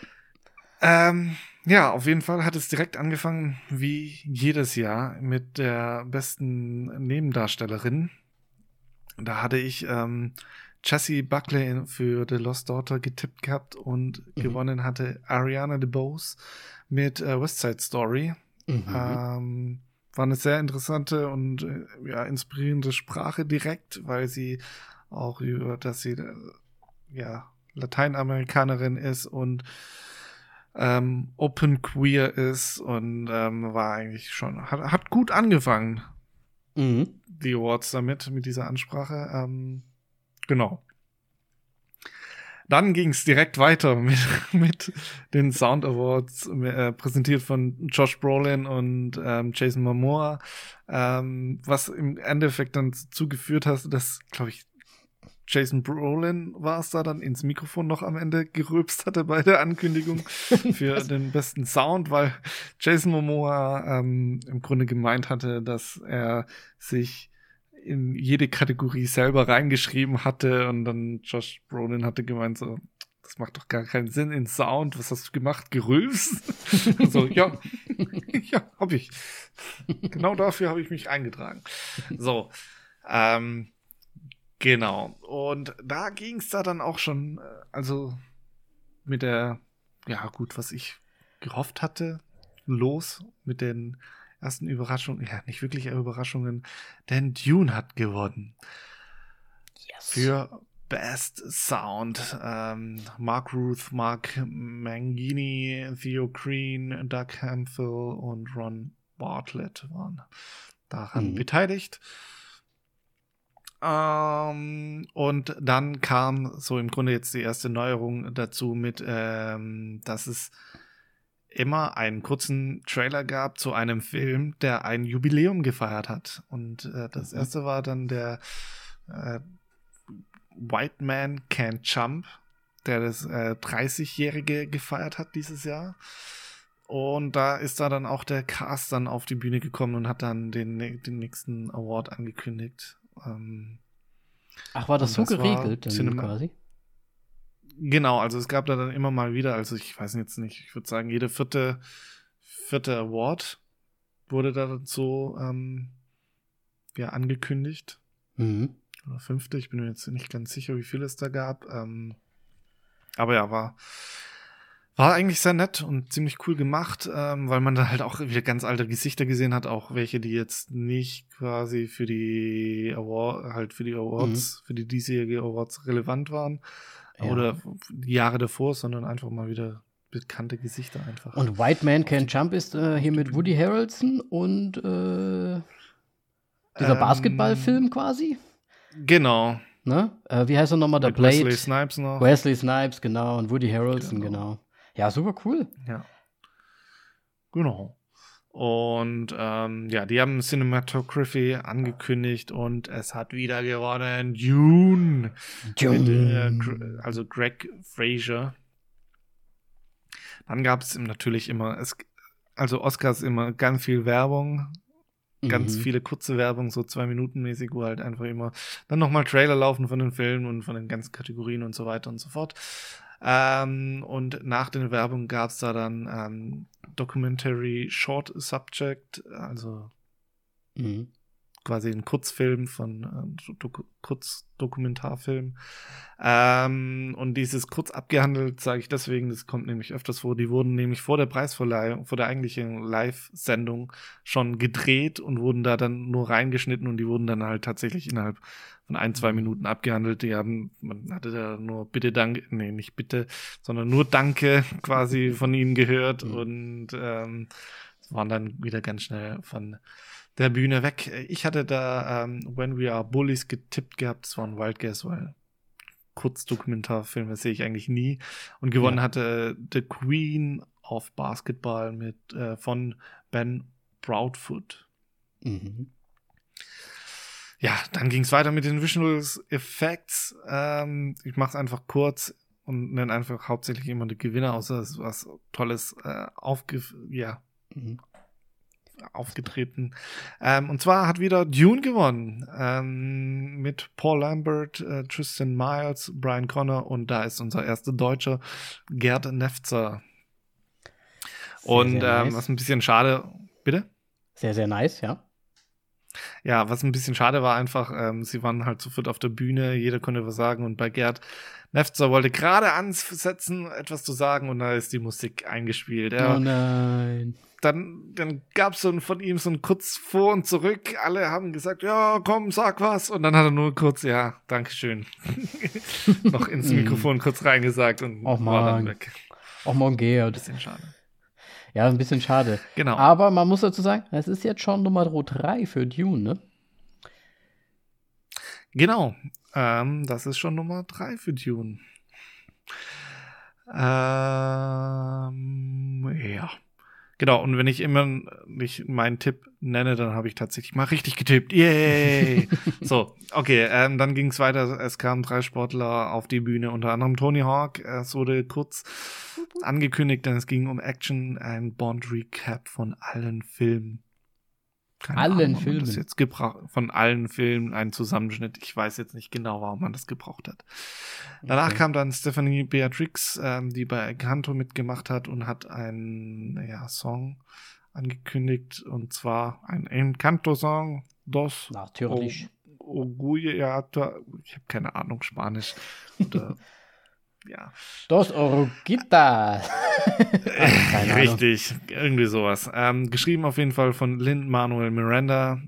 Speaker 1: (laughs) ähm, ja, auf jeden Fall hat es direkt angefangen, wie jedes Jahr, mit der besten Nebendarstellerin. Da hatte ich ähm, Jessie Buckley für The Lost Daughter getippt gehabt und mhm. gewonnen hatte Ariana DeBose mit äh, West Side Story. Mhm. Ähm, war eine sehr interessante und äh, ja, inspirierende Sprache direkt, weil sie auch über, dass sie äh, ja Lateinamerikanerin ist und ähm, open queer ist und ähm, war eigentlich schon, hat, hat gut angefangen. Mhm. Die Awards damit, mit dieser Ansprache. Ähm, genau. Dann ging es direkt weiter (laughs) mit, mit den Sound Awards, äh, präsentiert von Josh Brolin und ähm, Jason Momoa, ähm, was im Endeffekt dann zugeführt hat, dass, glaube ich, Jason Brolin war es da dann ins Mikrofon noch am Ende gerülpst hatte bei der Ankündigung (laughs) für den besten Sound, weil Jason Momoa ähm, im Grunde gemeint hatte, dass er sich in jede Kategorie selber reingeschrieben hatte und dann Josh Brolin hatte gemeint so, das macht doch gar keinen Sinn in Sound. Was hast du gemacht? Gerülpst? (laughs) so, ja, (laughs) ja, hab ich. Genau dafür habe ich mich eingetragen. So, ähm, genau. Und da ging es da dann auch schon, äh, also mit der, ja gut, was ich gehofft hatte, los mit den ersten Überraschungen, ja, nicht wirklich Überraschungen, denn Dune hat gewonnen. Yes. Für Best Sound. Ähm, Mark Ruth, Mark Mangini, Theo Green, Doug Hemphill und Ron Bartlett waren daran mhm. beteiligt. Ähm, und dann kam so im Grunde jetzt die erste Neuerung dazu mit, ähm, dass es immer einen kurzen Trailer gab zu einem Film, der ein Jubiläum gefeiert hat. Und äh, das mhm. erste war dann der äh, White Man Can't Jump, der das äh, 30-Jährige gefeiert hat dieses Jahr. Und da ist da dann auch der Cast dann auf die Bühne gekommen und hat dann den, den nächsten Award angekündigt. Ähm,
Speaker 2: Ach, war das so das geregelt dann quasi?
Speaker 1: Genau, also es gab da dann immer mal wieder, also ich weiß jetzt nicht, ich würde sagen, jede vierte, vierte Award wurde da so ähm, ja, angekündigt. Mhm. Oder fünfte, ich bin mir jetzt nicht ganz sicher, wie viel es da gab. Ähm, aber ja, war, war eigentlich sehr nett und ziemlich cool gemacht, ähm, weil man da halt auch wieder ganz alte Gesichter gesehen hat, auch welche, die jetzt nicht quasi für die Award, halt für die Awards, mhm. für die diesjährige Awards relevant waren ja. oder die Jahre davor, sondern einfach mal wieder bekannte Gesichter einfach.
Speaker 2: Und White Man Can Jump ist äh, hier mit Woody Harrelson und äh, dieser ähm, Basketballfilm quasi.
Speaker 1: Genau.
Speaker 2: Ne? Äh, wie heißt er nochmal? Der Blade.
Speaker 1: Wesley Snipes noch.
Speaker 2: Wesley Snipes, genau. Und Woody Harrelson, genau. genau. Ja, super cool.
Speaker 1: Ja. Genau. Und ähm, ja, die haben Cinematography angekündigt und es hat wieder gewonnen. Dune. Dune. Mit, äh, also Greg Fraser. Dann gab es natürlich immer, es, also Oscars immer ganz viel Werbung. Ganz mhm. viele kurze Werbung, so zwei Minuten mäßig, wo halt einfach immer dann nochmal Trailer laufen von den Filmen und von den ganzen Kategorien und so weiter und so fort. Ähm, und nach den Werbungen gab es da dann ähm, Documentary Short Subject, also mhm. Quasi ein Kurzfilm von äh, Doku Kurzdokumentarfilm. Ähm, und dieses kurz abgehandelt, sage ich deswegen, das kommt nämlich öfters vor. Die wurden nämlich vor der Preisverleihung, vor der eigentlichen Live-Sendung schon gedreht und wurden da dann nur reingeschnitten und die wurden dann halt tatsächlich innerhalb von ein, zwei Minuten abgehandelt. Die haben, man hatte da nur Bitte, Danke, nee, nicht Bitte, sondern nur Danke (laughs) quasi von ihnen gehört mhm. und ähm, waren dann wieder ganz schnell von der Bühne weg. Ich hatte da ähm, When We Are Bullies getippt gehabt, das war ein Wild Guess, weil Kurzdokumentarfilme sehe ich eigentlich nie. Und gewonnen ja. hatte The Queen of Basketball mit äh, von Ben Proudfoot. Mhm. Ja, dann ging es weiter mit den Visual Effects. Ähm, ich mache es einfach kurz und nenne einfach hauptsächlich immer die Gewinner, außer es was Tolles äh, aufge ja, mhm. Aufgetreten. Ähm, und zwar hat wieder Dune gewonnen ähm, mit Paul Lambert, äh, Tristan Miles, Brian Connor und da ist unser erster Deutscher Gerd Nefzer. und sehr ähm, nice. was ein bisschen schade, bitte?
Speaker 2: Sehr, sehr nice, ja.
Speaker 1: Ja, was ein bisschen schade war einfach, ähm, sie waren halt sofort auf der Bühne, jeder konnte was sagen und bei Gerd Nefzer wollte gerade ansetzen, etwas zu sagen und da ist die Musik eingespielt.
Speaker 2: Er, oh nein.
Speaker 1: Dann, dann gab es so von ihm so ein kurz vor und zurück. Alle haben gesagt, ja, komm, sag was. Und dann hat er nur kurz, ja, Dankeschön. (laughs) noch ins hm. Mikrofon kurz reingesagt und
Speaker 2: Och, war dann weg. Auch mal Gerd.
Speaker 1: Bisschen schade.
Speaker 2: Ja, ein bisschen schade.
Speaker 1: Genau.
Speaker 2: Aber man muss dazu sagen, es ist jetzt schon Nummer 3 für Dune, ne?
Speaker 1: Genau. Ähm, das ist schon Nummer 3 für Dune. Ähm, ja. Genau, und wenn ich immer nicht meinen Tipp nenne, dann habe ich tatsächlich mal richtig getippt. Yay! (laughs) so, okay, ähm, dann ging es weiter. Es kamen drei Sportler auf die Bühne, unter anderem Tony Hawk. Es wurde kurz angekündigt, denn es ging um Action, ein Bond Recap von allen Filmen.
Speaker 2: Keine allen Ahnung, Filmen.
Speaker 1: Das jetzt gebraucht, von allen Filmen ein Zusammenschnitt. Ich weiß jetzt nicht genau, warum man das gebraucht hat. Danach okay. kam dann Stephanie Beatrix, ähm, die bei Canto mitgemacht hat und hat einen ja, Song angekündigt und zwar ein Encanto-Song. Dos.
Speaker 2: Natürlich.
Speaker 1: Oguye, ja, ich habe keine Ahnung, Spanisch. Oder (laughs) ja.
Speaker 2: Dos Oruguitas. (laughs)
Speaker 1: Richtig, irgendwie sowas. Ähm, geschrieben auf jeden Fall von Lin Manuel Miranda.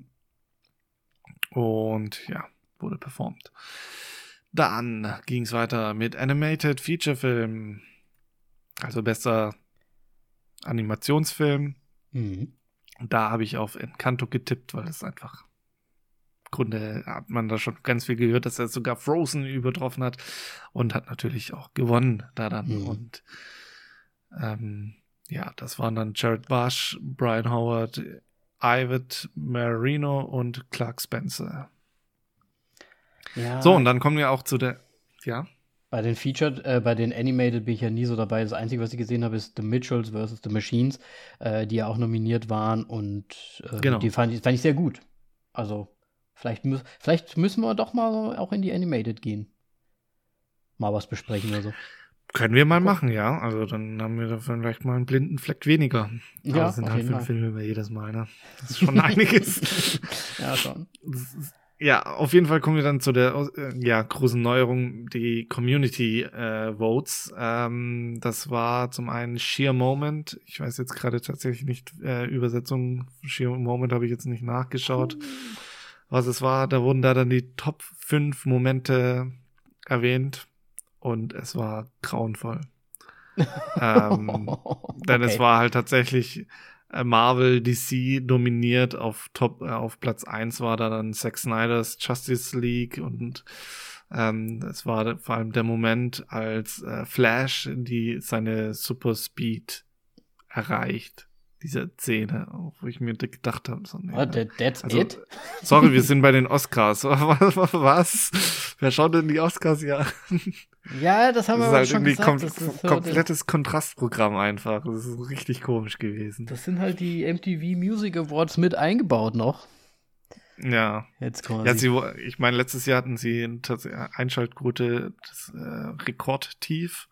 Speaker 1: Und ja, wurde performt. Dann ging es weiter mit Animated Feature Film. Also bester Animationsfilm. Mhm. Und da habe ich auf Encanto getippt, weil es einfach Grunde hat man da schon ganz viel gehört, dass er sogar Frozen übertroffen hat und hat natürlich auch gewonnen da dann. Mhm. Und ähm, ja, das waren dann Jared Bush, Brian Howard, Ivet Marino und Clark Spencer. Ja. So, und dann kommen wir auch zu der, ja.
Speaker 2: Bei den Featured, äh, bei den Animated bin ich ja nie so dabei. Das Einzige, was ich gesehen habe, ist The Mitchells vs. The Machines, äh, die ja auch nominiert waren und äh, genau. die fand ich, fand ich sehr gut. Also Vielleicht, mü vielleicht müssen wir doch mal auch in die Animated gehen. Mal was besprechen oder so.
Speaker 1: Können wir mal machen, ja. Also dann haben wir da vielleicht mal einen blinden Fleck weniger. Ja, Aber das sind halt fünf Filme über jedes Mal, ne? Das ist schon (laughs) einiges. (laughs)
Speaker 2: ja, schon.
Speaker 1: Ja, auf jeden Fall kommen wir dann zu der äh, ja, großen Neuerung, die Community äh, Votes. Ähm, das war zum einen Sheer Moment. Ich weiß jetzt gerade tatsächlich nicht, äh, Übersetzung Sheer Moment habe ich jetzt nicht nachgeschaut. Was es war. Da wurden da dann die Top 5 Momente erwähnt und es war grauenvoll. (laughs) ähm, okay. Denn es war halt tatsächlich äh, Marvel DC dominiert auf Top äh, auf Platz 1 war da dann Zack Snyder's Justice League und ähm, es war vor allem der Moment, als äh, Flash die seine Super Speed erreicht dieser Szene, wo ich mir gedacht habe, so, nee,
Speaker 2: oh, that's also, it? (laughs)
Speaker 1: Sorry, wir sind bei den Oscars. (laughs) Was? Wer schaut denn die Oscars ja?
Speaker 2: Ja, das haben das wir halt schon gesagt. Kom
Speaker 1: das ist so komplettes Kontrastprogramm einfach. Das ist richtig komisch gewesen.
Speaker 2: Das sind halt die MTV Music Awards mit eingebaut noch.
Speaker 1: Ja.
Speaker 2: Jetzt quasi.
Speaker 1: Ja, sie, ich meine, letztes Jahr hatten sie Einschaltquote das, äh, rekordtief.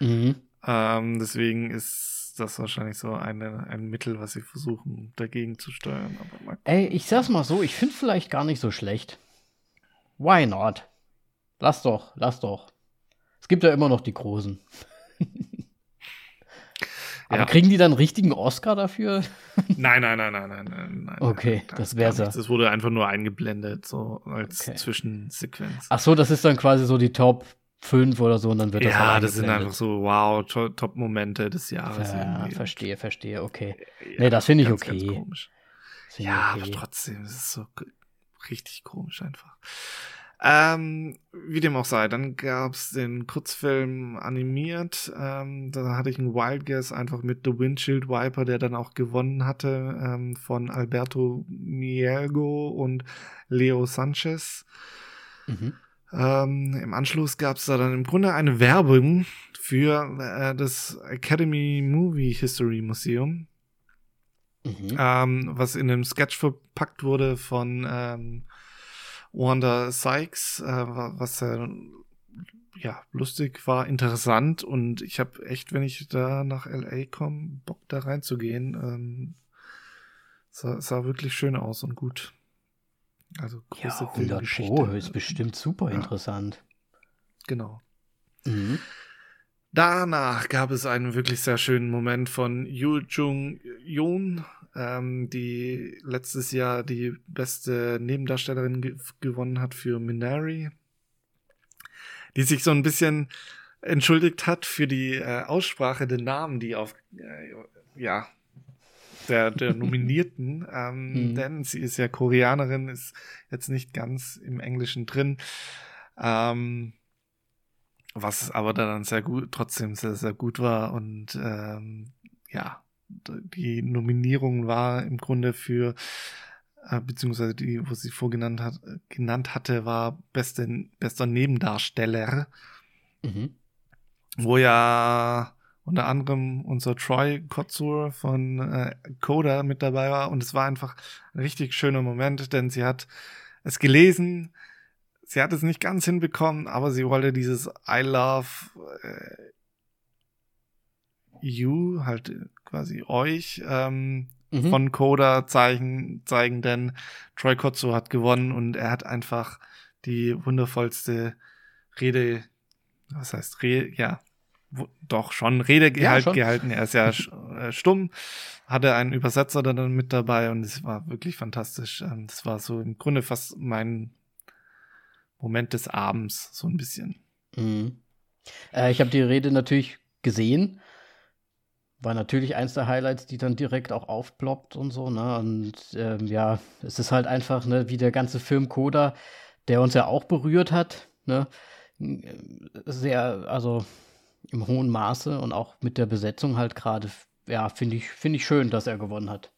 Speaker 1: Mhm. Ähm, deswegen ist das wahrscheinlich so eine, ein Mittel, was sie versuchen dagegen zu steuern.
Speaker 2: Ey, ich sag's mal so, ich finde vielleicht gar nicht so schlecht. Why not? Lass doch, lass doch. Es gibt ja immer noch die Großen. (laughs) Aber ja. kriegen die dann richtigen Oscar dafür? (laughs)
Speaker 1: nein, nein, nein, nein, nein, nein.
Speaker 2: Okay, das, das wäre so.
Speaker 1: Das wurde einfach nur eingeblendet, so als okay. Zwischensequenz.
Speaker 2: Ach so, das ist dann quasi so die Top fünf oder so und dann wird das
Speaker 1: Ja, halt das sind einfach so, wow, Top-Momente des Jahres.
Speaker 2: Ja, irgendwie. verstehe, verstehe, okay. Ja, nee, das finde ich ganz, okay.
Speaker 1: Ganz komisch. Ja, okay. aber trotzdem, es ist so richtig komisch einfach. Ähm, wie dem auch sei, dann gab's den Kurzfilm animiert. Ähm, da hatte ich einen Wild Guess einfach mit The Windshield Wiper, der dann auch gewonnen hatte, ähm, von Alberto Mielgo und Leo Sanchez. Mhm. Ähm, Im Anschluss gab es da dann im Grunde eine Werbung für äh, das Academy Movie History Museum, mhm. ähm, was in einem Sketch verpackt wurde von ähm, Wanda Sykes, äh, was äh, ja lustig war, interessant und ich habe echt, wenn ich da nach LA komme, Bock da reinzugehen. Ähm, sah, sah wirklich schön aus und gut. Also große ja, 100
Speaker 2: Pro ist bestimmt super ja. interessant.
Speaker 1: Genau. Mhm. Danach gab es einen wirklich sehr schönen Moment von Yu Jung Yoon, ähm, die letztes Jahr die beste Nebendarstellerin ge gewonnen hat für Minari, die sich so ein bisschen entschuldigt hat für die äh, Aussprache der Namen, die auf äh, ja der, der (laughs) Nominierten, ähm, mhm. denn sie ist ja Koreanerin, ist jetzt nicht ganz im Englischen drin. Ähm, was aber dann sehr gut, trotzdem sehr, sehr gut war und ähm, ja, die Nominierung war im Grunde für äh, beziehungsweise die, wo sie vorgenannt hat, genannt hatte, war beste, bester Nebendarsteller. Mhm. Wo ja unter anderem unser Troy Kotzur von äh, Coda mit dabei war. Und es war einfach ein richtig schöner Moment, denn sie hat es gelesen. Sie hat es nicht ganz hinbekommen, aber sie wollte dieses I love äh, you, halt quasi euch, ähm, mhm. von Coda zeigen, zeigen, denn Troy Kotzo hat gewonnen und er hat einfach die wundervollste Rede, was heißt Rede, ja, doch schon Rede ja, schon. gehalten. Er ist ja äh, stumm, hatte einen Übersetzer dann mit dabei und es war wirklich fantastisch. Ähm, das war so im Grunde fast mein Moment des Abends, so ein bisschen.
Speaker 2: Mhm. Äh, ich habe die Rede natürlich gesehen war natürlich eins der Highlights, die dann direkt auch aufploppt und so, ne? Und ähm, ja, es ist halt einfach, ne, wie der ganze Film Coda, der uns ja auch berührt hat, ne? Sehr, also im hohen Maße und auch mit der Besetzung halt gerade, ja, finde ich, finde ich schön, dass er gewonnen hat.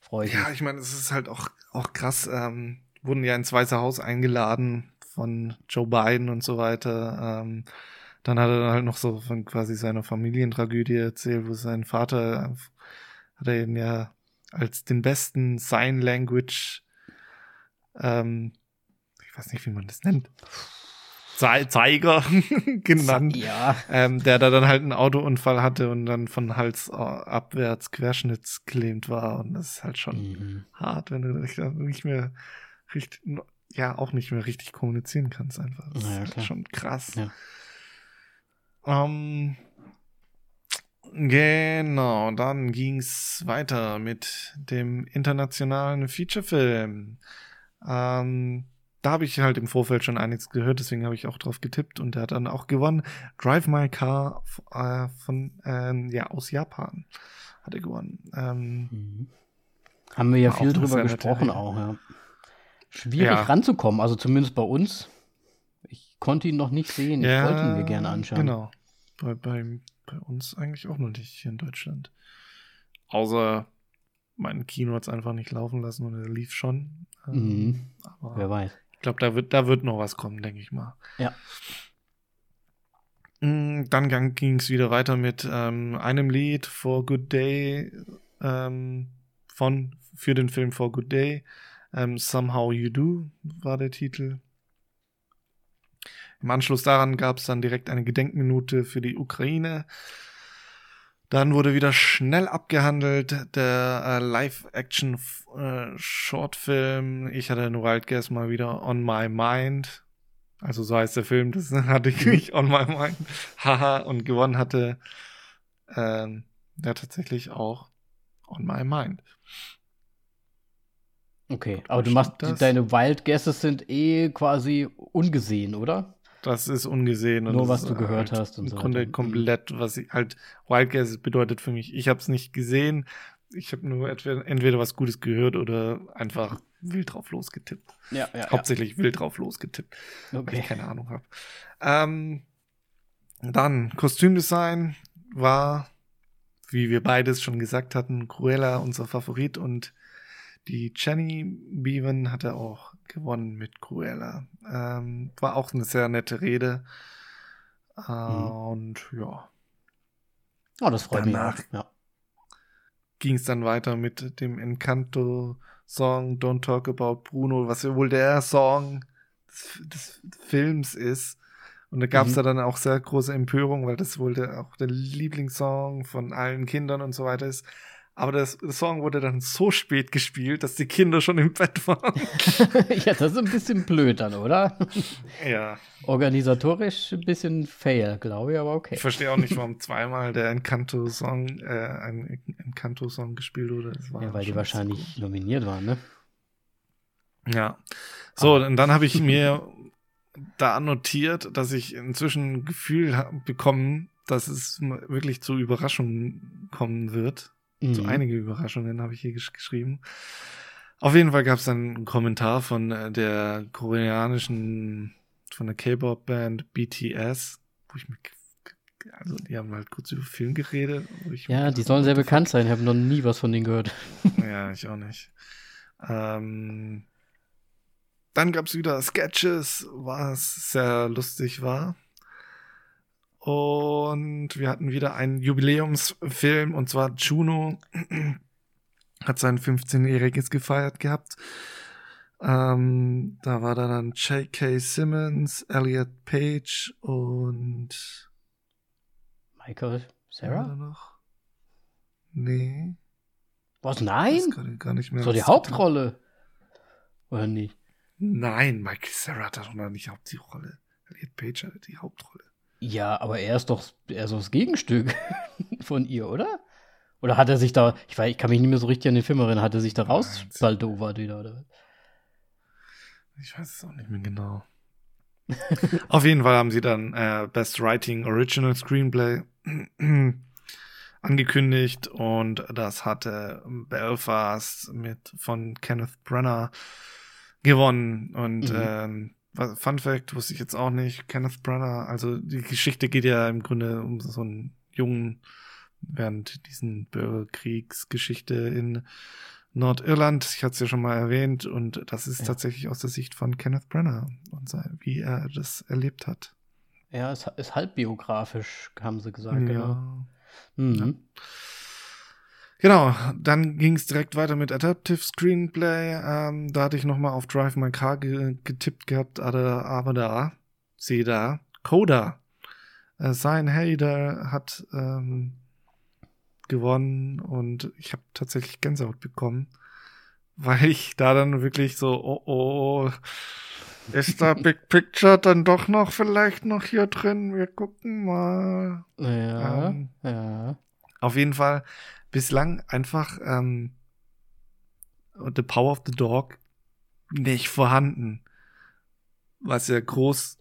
Speaker 2: Freue ich
Speaker 1: ja,
Speaker 2: mich.
Speaker 1: Ja, ich meine, es ist halt auch, auch krass, ähm, wurden ja ins Weiße Haus eingeladen von Joe Biden und so weiter. Ähm, dann hat er halt noch so von quasi seiner Familientragödie erzählt, wo sein Vater hat er ihn ja als den besten Sign Language, ähm, ich weiß nicht, wie man das nennt, Ze Zeiger (laughs) genannt, ja. ähm, der da dann halt einen Autounfall hatte und dann von Hals abwärts querschnittsgelähmt war und das ist halt schon mhm. hart, wenn du nicht mehr richtig, ja, auch nicht mehr richtig kommunizieren kannst einfach. Das ja, ist halt schon krass. Ja. Ähm, genau, dann ging's weiter mit dem internationalen Featurefilm. Ähm, da habe ich halt im Vorfeld schon einiges gehört, deswegen habe ich auch drauf getippt und der hat dann auch gewonnen. Drive My Car äh, von äh, ja aus Japan hat er gewonnen. Ähm,
Speaker 2: mhm. Haben wir ja viel drüber gesprochen auch, ja. Schwierig ja. ranzukommen, also zumindest bei uns konnte ihn noch nicht sehen. Ich ja, wollte ihn mir gerne anschauen.
Speaker 1: Genau. Bei, bei, bei uns eigentlich auch noch nicht hier in Deutschland. Außer mein Kino hat es einfach nicht laufen lassen und er lief schon.
Speaker 2: Ähm, mhm. Wer weiß.
Speaker 1: Ich glaube, da wird, da wird noch was kommen, denke ich mal.
Speaker 2: Ja.
Speaker 1: Mm, dann ging es wieder weiter mit ähm, einem Lied For Good Day ähm, von für den Film For Good Day. Ähm, Somehow You Do war der Titel. Im Anschluss daran gab es dann direkt eine Gedenkminute für die Ukraine. Dann wurde wieder schnell abgehandelt der äh, Live-Action-Shortfilm. Äh, ich hatte nur Wild Guess mal wieder On My Mind. Also so heißt der Film, das (laughs) hatte ich nicht On My Mind. (laughs) Haha, und gewonnen hatte ähm, ja tatsächlich auch On My Mind.
Speaker 2: Okay, aber du machst, das? deine Wild Guesses sind eh quasi ungesehen, oder?
Speaker 1: Das ist ungesehen.
Speaker 2: Nur was du gehört halt hast
Speaker 1: und so. Im Grunde komplett, was ich halt Wild Guess bedeutet für mich. Ich habe es nicht gesehen. Ich habe nur entweder, entweder, was Gutes gehört oder einfach wild drauf losgetippt.
Speaker 2: Ja, ja.
Speaker 1: Hauptsächlich
Speaker 2: ja.
Speaker 1: wild drauf losgetippt. Okay. Weil ich keine Ahnung habe. Ähm, dann Kostümdesign war, wie wir beides schon gesagt hatten, Cruella unser Favorit und die Jenny Beavan hatte auch gewonnen mit Cruella. Ähm, war auch eine sehr nette Rede. Äh, mhm. Und ja.
Speaker 2: Oh, das freut Danach mich. Ja.
Speaker 1: Ging es dann weiter mit dem Encanto-Song Don't Talk About Bruno, was ja wohl der Song des, des Films ist. Und da gab es mhm. da dann auch sehr große Empörung, weil das wohl der, auch der Lieblingssong von allen Kindern und so weiter ist. Aber das, der Song wurde dann so spät gespielt, dass die Kinder schon im Bett waren. (laughs)
Speaker 2: ja, das ist ein bisschen blöd dann, oder?
Speaker 1: Ja.
Speaker 2: Organisatorisch ein bisschen fail, glaube ich, aber okay.
Speaker 1: Ich verstehe auch nicht, warum zweimal der Encanto-Song, äh, ein Encanto-Song gespielt wurde.
Speaker 2: ja, weil die wahrscheinlich gut. nominiert waren, ne?
Speaker 1: Ja. So, aber. und dann habe ich mir da annotiert, dass ich inzwischen ein Gefühl bekommen, dass es wirklich zu Überraschungen kommen wird. Mhm. So einige Überraschungen habe ich hier gesch geschrieben. Auf jeden Fall gab es dann einen Kommentar von äh, der koreanischen, von der K-Pop-Band BTS. wo ich mir, also die haben halt kurz über Film geredet.
Speaker 2: ja, die sollen sehr bekannt sein. Ich habe noch nie was von denen gehört. (laughs)
Speaker 1: ja, ich auch nicht. Ähm, dann gab es wieder Sketches, was sehr lustig war. Und wir hatten wieder einen Jubiläumsfilm, und zwar Juno (clears throat) hat sein 15-jähriges gefeiert gehabt. Ähm, da war dann J.K. Simmons, Elliot Page und
Speaker 2: Michael Sarah?
Speaker 1: noch? Nee.
Speaker 2: Was? Nein?
Speaker 1: Gar nicht mehr
Speaker 2: so die Hauptrolle. Oder nicht?
Speaker 1: Nein, Michael Sarah hat doch noch nicht die Rolle. Elliot Page hatte die Hauptrolle.
Speaker 2: Ja, aber er ist doch eher so das Gegenstück (laughs) von ihr, oder? Oder hat er sich da, ich weiß, ich kann mich nicht mehr so richtig an den Film erinnern, hat er sich da rausbaldowert wieder, oder?
Speaker 1: Ich weiß es auch nicht mehr genau. (laughs) Auf jeden Fall haben sie dann äh, Best Writing Original Screenplay (clears throat) angekündigt und das hatte Belfast mit von Kenneth Brenner gewonnen und mhm. ähm, Fun Fact wusste ich jetzt auch nicht. Kenneth Brenner, also die Geschichte geht ja im Grunde um so einen jungen während diesen Bürgerkriegsgeschichte in Nordirland. Ich hatte es ja schon mal erwähnt und das ist ja. tatsächlich aus der Sicht von Kenneth Brenner und wie er das erlebt hat.
Speaker 2: Ja, es ist halb biografisch, haben sie gesagt.
Speaker 1: Ja. Genau. Mhm. ja. Genau, dann ging es direkt weiter mit Adaptive Screenplay. Ähm, da hatte ich nochmal auf Drive My Car ge getippt gehabt, aber, aber da, sehe da, Coda. Äh, sein Hader hat ähm, gewonnen und ich habe tatsächlich Gänsehaut bekommen, weil ich da dann wirklich so, oh oh, ist da Big Picture dann doch noch vielleicht noch hier drin? Wir gucken mal.
Speaker 2: Ja, ähm, ja.
Speaker 1: Auf jeden Fall bislang einfach ähm, The Power of the Dog nicht vorhanden, was ja groß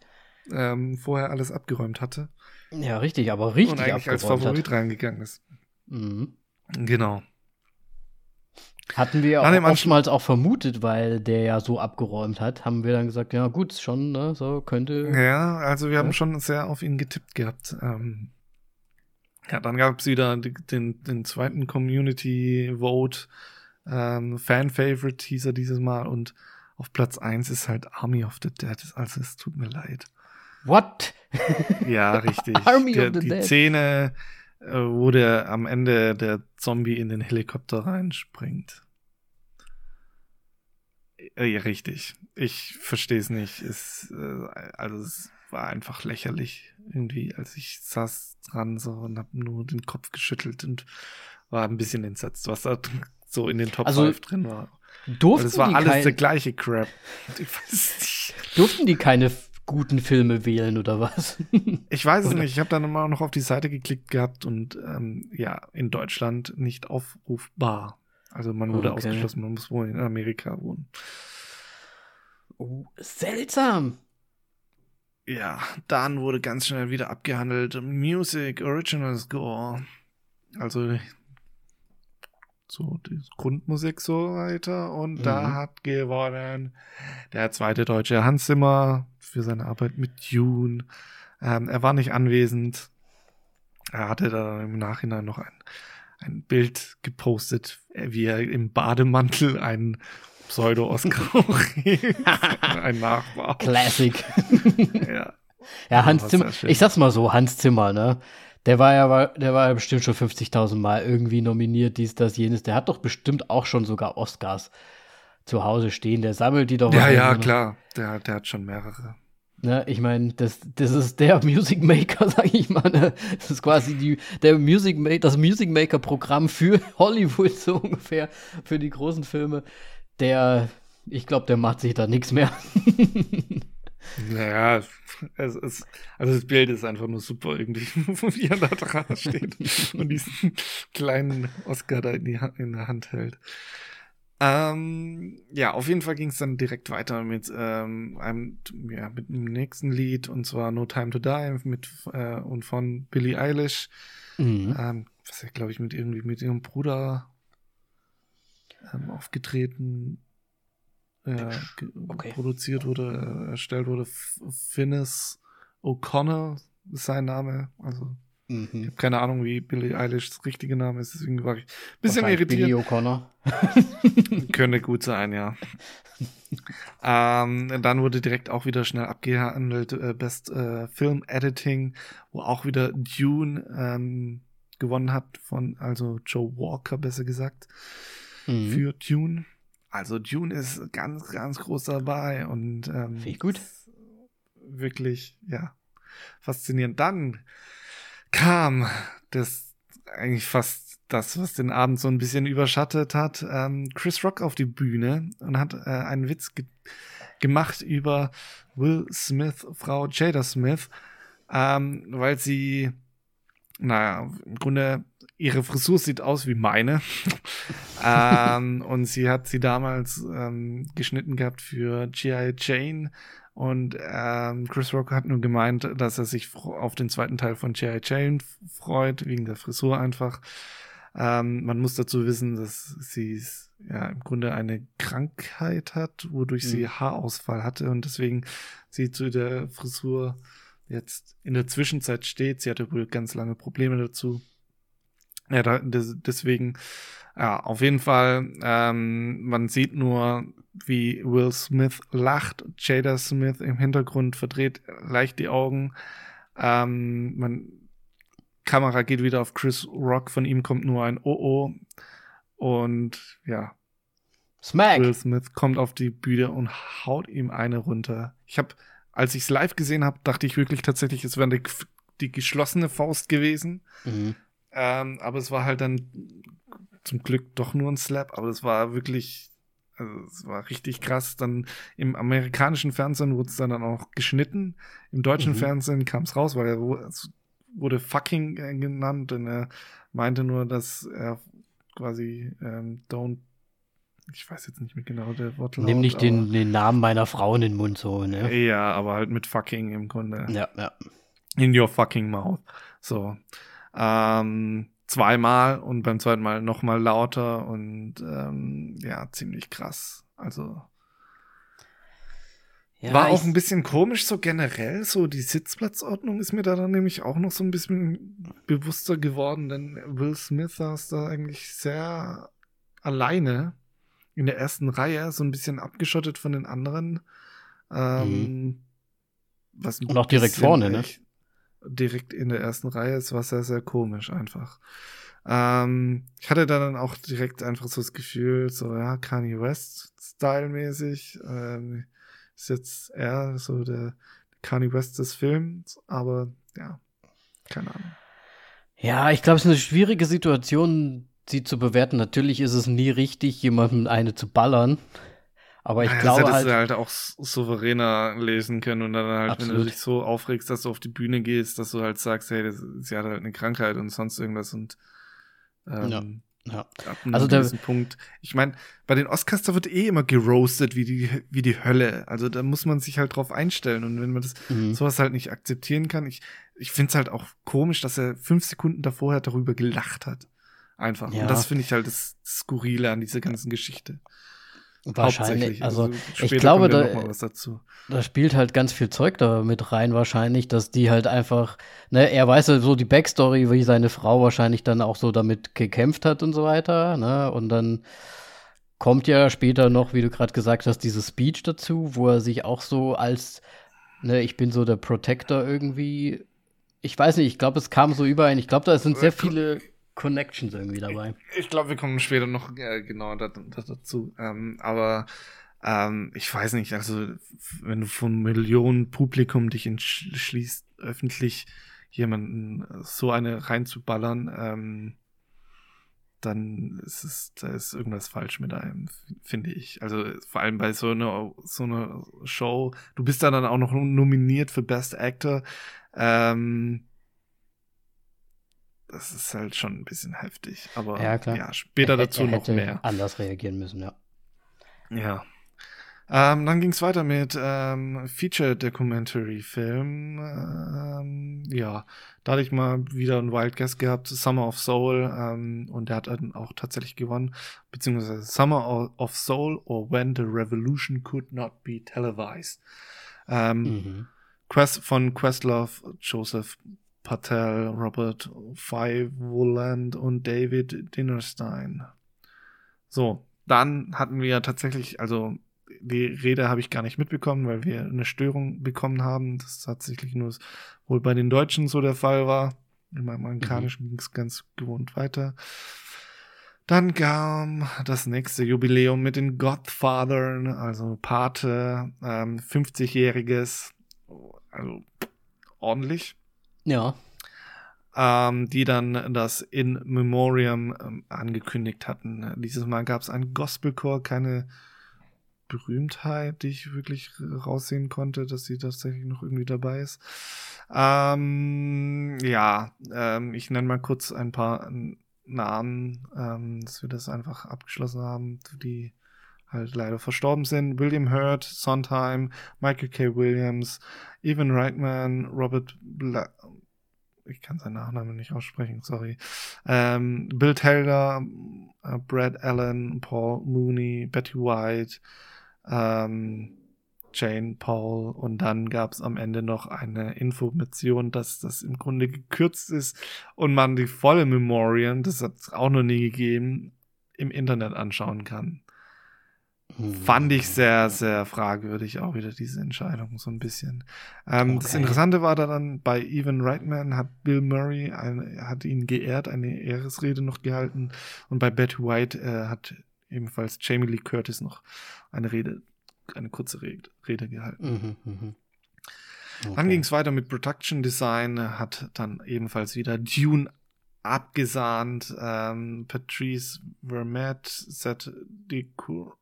Speaker 1: ähm, vorher alles abgeräumt hatte.
Speaker 2: Ja, richtig, aber richtig Und
Speaker 1: eigentlich als Favorit hat. reingegangen ist.
Speaker 2: Mhm.
Speaker 1: Genau.
Speaker 2: Hatten wir auch oftmals auch vermutet, weil der ja so abgeräumt hat, haben wir dann gesagt, ja gut, schon, ne, so könnte.
Speaker 1: Ja, also wir ja. haben schon sehr auf ihn getippt gehabt. Ähm, ja, dann gab es wieder den, den zweiten Community Vote. Ähm, Fan Favorite hieß er dieses Mal und auf Platz 1 ist halt Army of the Dead. Also es tut mir leid.
Speaker 2: What? (laughs)
Speaker 1: Ja, richtig. (laughs) Army der, of the die Dead. Szene, äh, wo der am Ende der Zombie in den Helikopter reinspringt. Äh, ja, richtig. Ich verstehe es nicht. Äh, also es war einfach lächerlich irgendwie, als ich saß dran so und habe nur den Kopf geschüttelt und war ein bisschen entsetzt, was da so in den Top also, 5 drin war.
Speaker 2: Durften
Speaker 1: das war alles der gleiche Crap. (laughs)
Speaker 2: Durften die keine guten Filme wählen oder was? (laughs)
Speaker 1: ich weiß es oder? nicht. Ich habe dann immer noch auf die Seite geklickt gehabt und ähm, ja, in Deutschland nicht aufrufbar. Also man wurde okay. ausgeschlossen, man muss wohl in Amerika wohnen.
Speaker 2: Oh, seltsam.
Speaker 1: Ja, dann wurde ganz schnell wieder abgehandelt. Music, Original Score. Also so die Grundmusik so weiter. Und mhm. da hat gewonnen der zweite deutsche Hans Zimmer für seine Arbeit mit Dune. Ähm, er war nicht anwesend. Er hatte dann im Nachhinein noch ein, ein Bild gepostet, wie er im Bademantel einen Pseudo-Oscar (laughs) Ein Nachbar.
Speaker 2: Classic. (laughs)
Speaker 1: ja.
Speaker 2: Ja, Hans Zimmer. Ich sag's mal so, Hans Zimmer, ne? Der war ja, der war ja bestimmt schon 50.000 Mal irgendwie nominiert, dies, das, jenes. Der hat doch bestimmt auch schon sogar Oscars zu Hause stehen. Der sammelt die doch.
Speaker 1: Ja, ja, ne? klar. Der, der hat schon mehrere.
Speaker 2: Ne, ich meine, das, das ist der (laughs) Music Maker, sag ich mal. Ne? Das ist quasi die, der Music Maker, das Music Maker Programm für Hollywood so ungefähr, für die großen Filme der, ich glaube, der macht sich da nichts mehr. (laughs)
Speaker 1: Naja, es ist, also das Bild ist einfach nur super irgendwie, (laughs) wie er da dran steht und diesen kleinen Oscar da in, die Hand, in der Hand hält. Ähm, ja, auf jeden Fall ging es dann direkt weiter mit ähm, einem, ja, mit dem nächsten Lied und zwar No Time to Die mit äh, und von Billie Eilish. Mhm. Ähm, was ja, glaube ich, mit irgendwie mit ihrem Bruder ähm, aufgetreten, äh, okay. produziert wurde, erstellt wurde. Finnis O'Connor, ist sein Name. Also
Speaker 2: Mhm.
Speaker 1: ich habe keine Ahnung, wie Billie Eilishs richtige Name ist, deswegen war ich ein bisschen irritiert.
Speaker 2: Billy O'Connor. (laughs)
Speaker 1: Könnte gut sein, ja. ähm, dann wurde direkt auch wieder schnell abgehandelt, äh, Best äh, Film Editing, wo auch wieder Dune ähm, gewonnen hat von, also Joe Walker besser gesagt,
Speaker 2: Mhm.
Speaker 1: für Dune. Also Dune ist ganz, ganz groß dabei und ähm,
Speaker 2: ich gut.
Speaker 1: Wirklich, ja, faszinierend. Dann kam das eigentlich fast das, was den Abend so ein bisschen überschattet hat, ähm, Chris Rock auf die Bühne und hat äh, einen Witz ge gemacht über Will Smith, Frau Jada Smith, ähm, weil sie, naja, im Grunde ihre Frisur sieht aus wie meine. (laughs) ähm, und sie hat sie damals ähm, geschnitten gehabt für G.I. Jane. Und ähm, Chris Rock hat nur gemeint, dass er sich auf den zweiten Teil von G.I. Jane freut, wegen der Frisur einfach. Ähm, man muss dazu wissen, dass sie ja im Grunde eine Krankheit hat, wodurch sie
Speaker 2: Mhm.
Speaker 1: Haarausfall hatte und deswegen sie zu der Frisur jetzt in der Zwischenzeit steht. Sie hatte wohl ganz lange Probleme dazu. Ja, da, des, deswegen, ja, auf jeden Fall, ähm, man sieht nur, wie Will Smith lacht, Jada Smith im Hintergrund verdreht leicht die Augen. Ähm, man, Kamera geht wieder auf Chris Rock, von ihm kommt nur ein Oh-Oh. Und ja,
Speaker 2: Smack!
Speaker 1: Will Smith kommt auf die Bühne und haut ihm eine runter. Ich habe, als ich es live gesehen habe, dachte ich wirklich tatsächlich, es wäre die, die geschlossene Faust gewesen.
Speaker 2: Mhm.
Speaker 1: Ähm, aber es war halt dann zum Glück doch nur ein Slap, aber es war wirklich, also es war richtig krass. Dann im amerikanischen Fernsehen wurde es dann auch geschnitten. Im deutschen
Speaker 2: Mhm.
Speaker 1: Fernsehen kam es raus, weil er wurde fucking äh, genannt und er meinte nur, dass er quasi ähm, don't, ich weiß jetzt nicht mehr genau der Wortlaut.
Speaker 2: Nimm nicht den, den Namen meiner Frau in den Mund so, ne?
Speaker 1: Ja, aber halt mit fucking im Grunde.
Speaker 2: Ja, ja.
Speaker 1: In your fucking mouth. So. Ähm, zweimal und beim zweiten Mal nochmal lauter und ähm, ja, ziemlich krass. Also
Speaker 2: ja
Speaker 1: war auch ein bisschen komisch, so generell, so die Sitzplatzordnung ist mir da dann nämlich auch noch so ein bisschen bewusster geworden, denn Will Smith saß da eigentlich sehr alleine in der ersten Reihe, so ein bisschen abgeschottet von den anderen. Ähm, was
Speaker 2: Mhm. Und auch direkt vorne, ne?
Speaker 1: Direkt in der ersten Reihe, es war sehr, sehr komisch einfach. Ähm, ich hatte dann auch direkt einfach so das Gefühl, so ja, Kanye West stylmäßig, ähm, ist jetzt eher so der Kanye West des Films, aber ja, keine Ahnung.
Speaker 2: Ja, ich glaube, es ist eine schwierige Situation, sie zu bewerten. Natürlich ist es nie richtig, jemandem eine zu ballern. Aber ich
Speaker 1: Ja,
Speaker 2: glaube
Speaker 1: das
Speaker 2: halt,
Speaker 1: hättest du halt auch souveräner lesen können und dann halt, wenn du
Speaker 2: Absolut.
Speaker 1: dich so aufregst, dass du auf die Bühne gehst, dass du halt sagst, hey, das, sie hat halt eine Krankheit und sonst irgendwas und ähm,
Speaker 2: ja.
Speaker 1: ab einem
Speaker 2: Also der-
Speaker 1: Punkt. Ich meine, bei den Oscars, da wird eh immer geroastet wie die, wie die Hölle. Also da muss man sich halt drauf einstellen und wenn man das
Speaker 2: Mhm.
Speaker 1: sowas halt nicht akzeptieren kann, ich, ich finde es halt auch komisch, dass er fünf Sekunden davor halt darüber gelacht hat. Einfach.
Speaker 2: Ja.
Speaker 1: Und das finde ich halt das Skurrile an dieser ganzen Geschichte.
Speaker 2: wahrscheinlich. Also,
Speaker 1: später
Speaker 2: ich glaube, da, da spielt halt ganz viel Zeug da mit rein wahrscheinlich, dass die halt einfach, ne, er weiß ja so die Backstory, wie seine Frau wahrscheinlich dann auch so damit gekämpft hat und so weiter, ne, und dann kommt ja später noch, wie du gerade gesagt hast, diese Speech dazu, wo er sich auch so als, ne, ich bin so der Protector irgendwie, ich weiß nicht, ich glaube, es kam so überein, ich glaube, da sind sehr viele Connections irgendwie dabei.
Speaker 1: Ich glaube, wir kommen später noch äh, genau da, da, dazu. Ähm, aber ähm, ich weiß nicht, also wenn du von Millionen Publikum dich entschließt, öffentlich jemanden so eine reinzuballern, ähm, dann ist es, da ist irgendwas falsch mit einem, finde ich. Also vor allem bei so einer so einer Show. Du bist da dann auch noch nominiert für Best Actor. Ähm, das ist halt schon ein bisschen heftig. Aber
Speaker 2: Ja,
Speaker 1: ja, später
Speaker 2: Er-
Speaker 1: dazu
Speaker 2: er
Speaker 1: noch
Speaker 2: hätte
Speaker 1: mehr.
Speaker 2: anders reagieren müssen, ja.
Speaker 1: Ja. Ähm, dann ging es weiter mit ähm, Feature-Documentary-Film. Ähm, ja, da hatte ich mal wieder einen Wild Guess gehabt, Summer of Soul, ähm, und der hat dann auch tatsächlich gewonnen, beziehungsweise Summer of Soul or When the Revolution Could Not Be Televised. Ähm,
Speaker 2: Mhm.
Speaker 1: Quest von Questlove, Joseph Patel, Robert Fiveland und David Dinnerstein. So, dann hatten wir tatsächlich, also die Rede habe ich gar nicht mitbekommen, weil wir eine Störung bekommen haben. Das tatsächlich nur wohl bei den Deutschen so der Fall war. Im Amerikanischen mhm. ging es ganz gewohnt weiter. Dann kam das nächste Jubiläum mit den Godfathern, also Pate, ähm, 50-jähriges, also ordentlich.
Speaker 2: Ja.
Speaker 1: Ähm, die dann das In Memoriam ähm, angekündigt hatten. Dieses Mal gab es einen Gospelchor, keine Berühmtheit, die ich wirklich raussehen konnte, dass sie tatsächlich noch irgendwie dabei ist. Ähm, ja, ähm, ich nenne mal kurz ein paar Namen, ähm, dass wir das einfach abgeschlossen haben, die halt leider verstorben sind. William Hurt, Sondheim, Michael K. Williams, Evan Reitman, Robert Bla ich kann seinen Nachnamen nicht aussprechen, sorry. Ähm, Bill Taylor, äh, Brad Allen, Paul Mooney, Betty White, ähm, Jane Paul und dann gab es am Ende noch eine Information, dass das im Grunde gekürzt ist und man die volle Memorial, das hat es auch noch nie gegeben, im Internet anschauen kann. Fand ich sehr, sehr fragwürdig auch wieder diese Entscheidung, so ein bisschen. Ähm, okay. Das Interessante war dann, bei Evan Reitman hat Bill Murray, eine, hat ihn geehrt, eine Ehresrede noch gehalten und bei Betty White äh, hat ebenfalls Jamie Lee Curtis noch eine Rede, eine kurze Rede, Rede gehalten. Mhm, mh. okay. Dann ging es weiter mit Production Design, hat dann ebenfalls wieder Dune abgesahnt. Ähm, Patrice Vermette, Set Decor,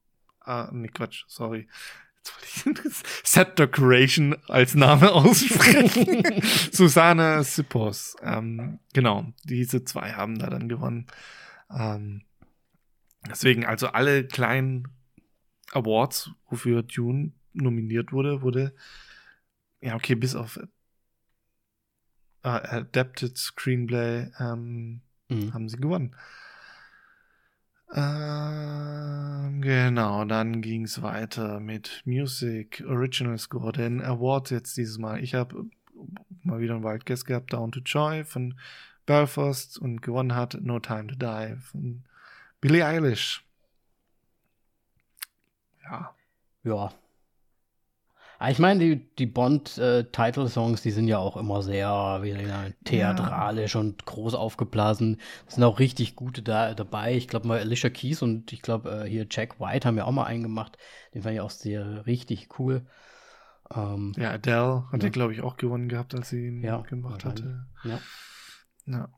Speaker 1: ah, nee, Quatsch, sorry. Jetzt wollte ich (laughs) Set Decoration als Name aussprechen. (laughs) Susanne Sippos. Ähm, genau, diese zwei haben da dann gewonnen. Ähm, Deswegen, also alle kleinen Awards, wofür Dune nominiert wurde, wurde, ja, okay, bis auf äh, Adapted Screenplay ähm, mhm. haben sie gewonnen. Äh, genau, dann ging es weiter mit Music, Original Score, den Award jetzt dieses Mal. Ich habe mal wieder einen Wild Guess gehabt, Down to Joy von Belfast und gewonnen hat No Time to Die von Billie Eilish.
Speaker 2: Ja. Ja. Ah, ich meine, die, die Bond-Title-Songs, äh, die sind ja auch immer sehr wie sagen, theatralisch ja. und groß aufgeblasen. Es sind auch richtig gute da, dabei. Ich glaube mal Alicia Keys und ich glaube äh, hier Jack White haben ja auch mal einen gemacht. Den fand ich auch sehr richtig cool.
Speaker 1: Ähm, ja, Adele hat ja, glaube ich, auch gewonnen gehabt, als sie ihn ja, gemacht hatte.
Speaker 2: Ja.
Speaker 1: ja.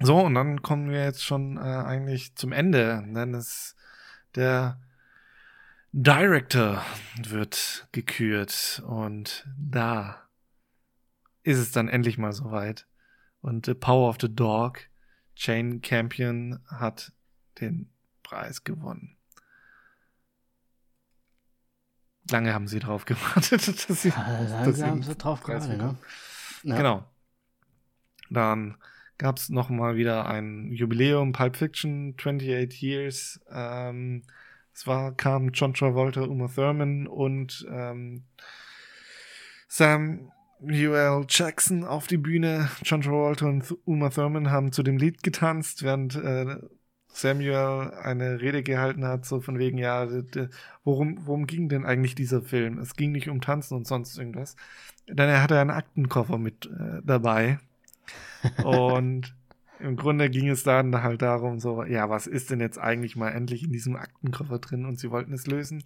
Speaker 1: So, und dann kommen wir jetzt schon äh, eigentlich zum Ende, denn es der Director wird gekürt und da ist es dann endlich mal soweit. Und The Power of the Dog, Jane Campion hat den Preis gewonnen. Lange haben sie drauf (laughs) gewartet, dass sie,
Speaker 2: ja, lange dass sie haben sie drauf gewartet, ne?
Speaker 1: Ja. Genau. Dann gab es nochmal wieder ein Jubiläum, Pulp Fiction, 28 Years. Ähm, es war, kam John Travolta, Uma Thurman und ähm, Samuel Jackson auf die Bühne. John Travolta und Uma Thurman haben zu dem Lied getanzt, während äh, Samuel eine Rede gehalten hat, so von wegen, ja, worum, worum ging denn eigentlich dieser Film? Es ging nicht um Tanzen und sonst irgendwas. Denn er hatte einen Aktenkoffer mit äh, dabei (laughs) und im Grunde ging es dann halt darum, so, ja, was ist denn jetzt eigentlich mal endlich in diesem Aktenkoffer drin? Und sie wollten es lösen.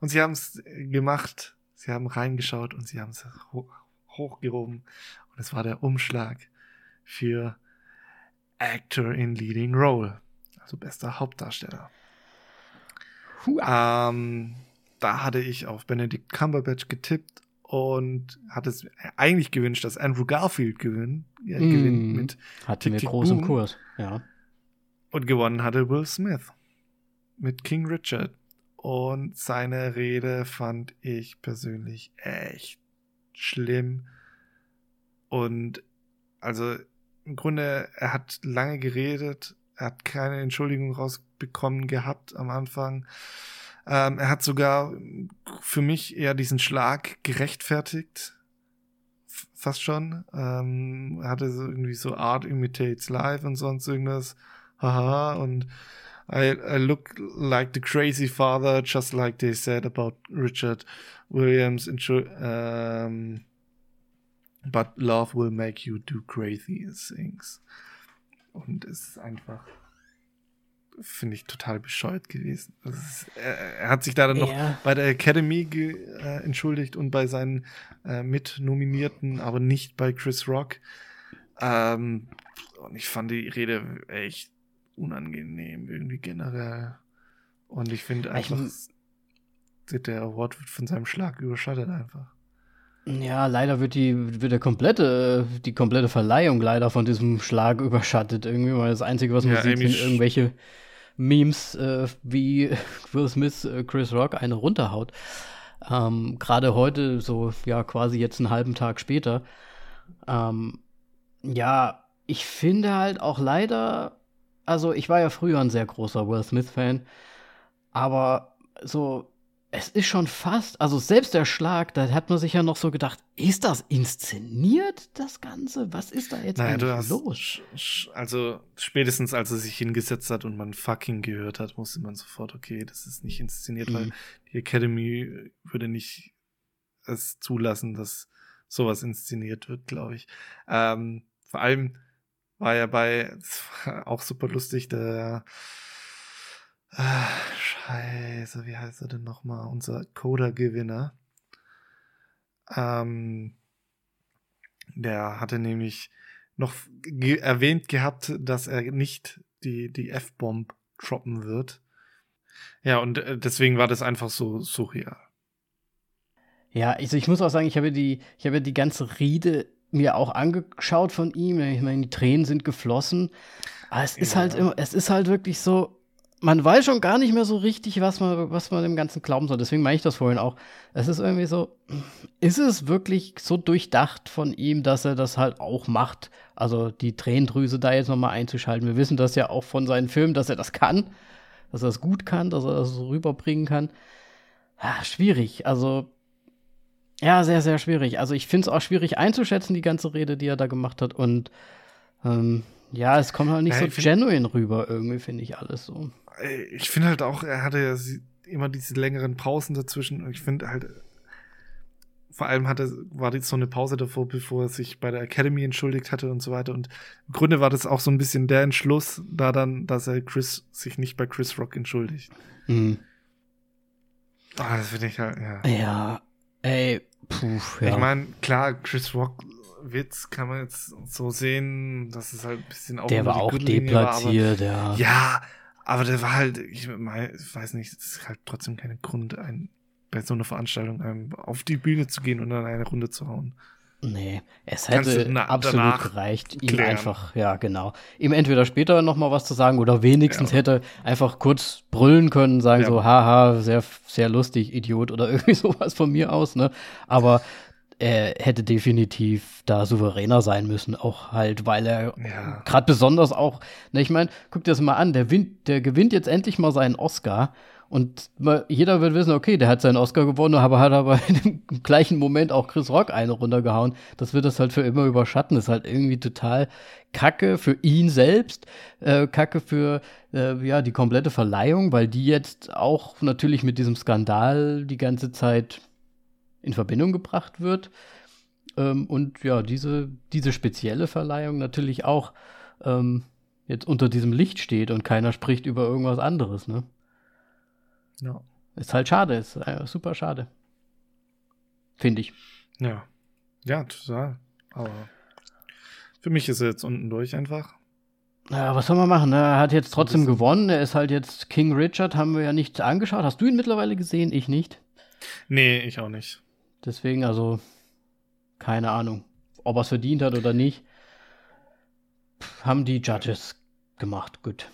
Speaker 1: Und sie haben es gemacht. Sie haben reingeschaut und sie haben es ho hochgehoben. Und es war der Umschlag für Actor in Leading Role. Also bester Hauptdarsteller. Ähm, da hatte ich auf Benedict Cumberbatch getippt und hat es eigentlich gewünscht, dass Andrew Garfield gewinnt, ja, mm, gewinnt mit
Speaker 2: hatte groß im Kurs, ja.
Speaker 1: Und gewonnen hatte Will Smith mit King Richard. Und seine Rede fand ich persönlich echt schlimm. Und also im Grunde, er hat lange geredet, er hat keine Entschuldigung rausbekommen gehabt am Anfang. Ähm, er hat sogar für mich eher diesen Schlag gerechtfertigt, fast schon. Ähm, hatte so irgendwie so Art imitates life und sonst irgendwas. Haha, und I, I look like the crazy father, just like they said about Richard Williams. Um, but love will make you do crazy things. Und es ist einfach finde ich total bescheuert gewesen. Ist, er, er, hat sich da dann ja. noch bei der Academy äh, entschuldigt und bei seinen äh, Mitnominierten, aber nicht bei Chris Rock. Ähm, und ich fand die Rede echt unangenehm, irgendwie generell. Und ich finde einfach, ich, der Award wird von seinem Schlag überschattet einfach.
Speaker 2: Ja, leider wird die, wird der komplette, die komplette Verleihung leider von diesem Schlag überschattet irgendwie, weil das Einzige, was man ja, sieht, sind irgendwelche Memes, äh, wie (laughs) Will Smith äh, Chris Rock eine runterhaut. Ähm, Gerade heute, so ja quasi jetzt einen halben Tag später. Ähm, ja, ich finde halt auch leider, also ich war ja früher ein sehr großer Will Smith-Fan, aber so es ist schon fast, also selbst der Schlag, da hat man sich ja noch so gedacht, ist das inszeniert, das Ganze? Was ist da jetzt naja, eigentlich los?
Speaker 1: Also spätestens als er sich hingesetzt hat und man fucking gehört hat, musste man sofort, okay, das ist nicht inszeniert, mhm. weil die Academy würde nicht es zulassen, dass sowas inszeniert wird, glaube ich. Ähm, vor allem war ja bei, (laughs) war auch super lustig, der Ah, scheiße, wie heißt er denn nochmal? Unser Coda-Gewinner. Ähm, der hatte nämlich noch ge erwähnt gehabt, dass er nicht die, die F-Bomb droppen wird. Ja, und äh, deswegen war das einfach so surreal.
Speaker 2: Ja, also ich muss auch sagen, ich habe die, ich habe die ganze Rede mir auch angeschaut von ihm. Ich meine, die Tränen sind geflossen. Aber es ist halt immer, es ist halt wirklich so, man weiß schon gar nicht mehr so richtig, was man, was man dem Ganzen glauben soll. Deswegen meine ich das vorhin auch. Es ist irgendwie so, ist es wirklich so durchdacht von ihm, dass er das halt auch macht? Also die Tränendrüse da jetzt nochmal einzuschalten. Wir wissen das ja auch von seinen Filmen, dass er das kann, dass er das gut kann, dass er das so rüberbringen kann. Ja, schwierig. Also, ja, sehr, sehr schwierig. Also ich finde es auch schwierig einzuschätzen, die ganze Rede, die er da gemacht hat. Und ähm, ja, es kommt halt nicht ja, so genuine rüber, irgendwie, finde ich alles so.
Speaker 1: Ich finde halt auch, er hatte ja immer diese längeren Pausen dazwischen. Und ich finde halt, vor allem hatte, war jetzt so eine Pause davor, bevor er sich bei der Academy entschuldigt hatte und so weiter. Und im Grunde war das auch so ein bisschen der Entschluss da dann, dass er Chris sich nicht bei Chris Rock entschuldigt. Mhm. Ah, das finde ich halt, ja.
Speaker 2: Ja, ey, puh, ja.
Speaker 1: Ich meine, klar, Chris Rock Witz kann man jetzt so sehen, dass es halt ein bisschen
Speaker 2: auch Der war auch deplatziert, war, aber,
Speaker 1: ja. Ja, aber der war halt, ich, weiß nicht, das ist halt trotzdem kein Grund, ein, bei so einer Veranstaltung einem auf die Bühne zu gehen und dann eine Runde zu hauen.
Speaker 2: Nee, es hätte absolut gereicht, ihm klären. einfach, ja, genau, ihm entweder später nochmal was zu sagen oder wenigstens ja. hätte einfach kurz brüllen können, sagen ja. so, haha, sehr, sehr lustig, Idiot oder (laughs) irgendwie sowas von mir aus, ne? Aber er hätte definitiv da souveräner sein müssen, auch halt, weil er ja. gerade besonders auch, ne, ich meine, guck dir das mal an, der, Wind, der gewinnt jetzt endlich mal seinen Oscar und jeder wird wissen, okay, der hat seinen Oscar gewonnen, aber hat aber (laughs) im gleichen Moment auch Chris Rock eine runtergehauen. Das wird das halt für immer überschatten. Das ist halt irgendwie total Kacke für ihn selbst, äh, Kacke für äh, ja die komplette Verleihung, weil die jetzt auch natürlich mit diesem Skandal die ganze Zeit in Verbindung gebracht wird. Ähm, und ja, diese, diese spezielle Verleihung natürlich auch ähm, jetzt unter diesem Licht steht und keiner spricht über irgendwas anderes, ne? Ja. Ist halt schade, ist äh, super schade. Finde ich.
Speaker 1: Ja. Ja, total. Aber für mich ist er jetzt unten durch einfach.
Speaker 2: Ja, was soll man machen? Ne? Er hat jetzt trotzdem gewonnen. Er ist halt jetzt King Richard, haben wir ja nicht angeschaut. Hast du ihn mittlerweile gesehen? Ich nicht.
Speaker 1: Nee, ich auch nicht.
Speaker 2: Deswegen, also, keine Ahnung, ob er es verdient hat oder nicht. Haben die Judges gemacht, gut.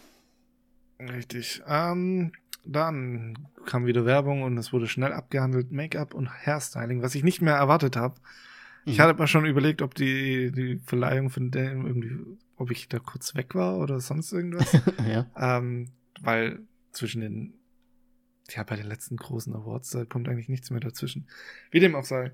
Speaker 1: Richtig. Ähm, dann kam wieder Werbung und es wurde schnell abgehandelt. Make-up und Hairstyling, was ich nicht mehr erwartet habe. Mhm. Ich hatte mal schon überlegt, ob die, die Verleihung von dem irgendwie, ob ich da kurz weg war oder sonst irgendwas. (laughs) ja. Ähm, weil zwischen den ja, bei den letzten großen Awards, da kommt eigentlich nichts mehr dazwischen. Wie dem auch sei.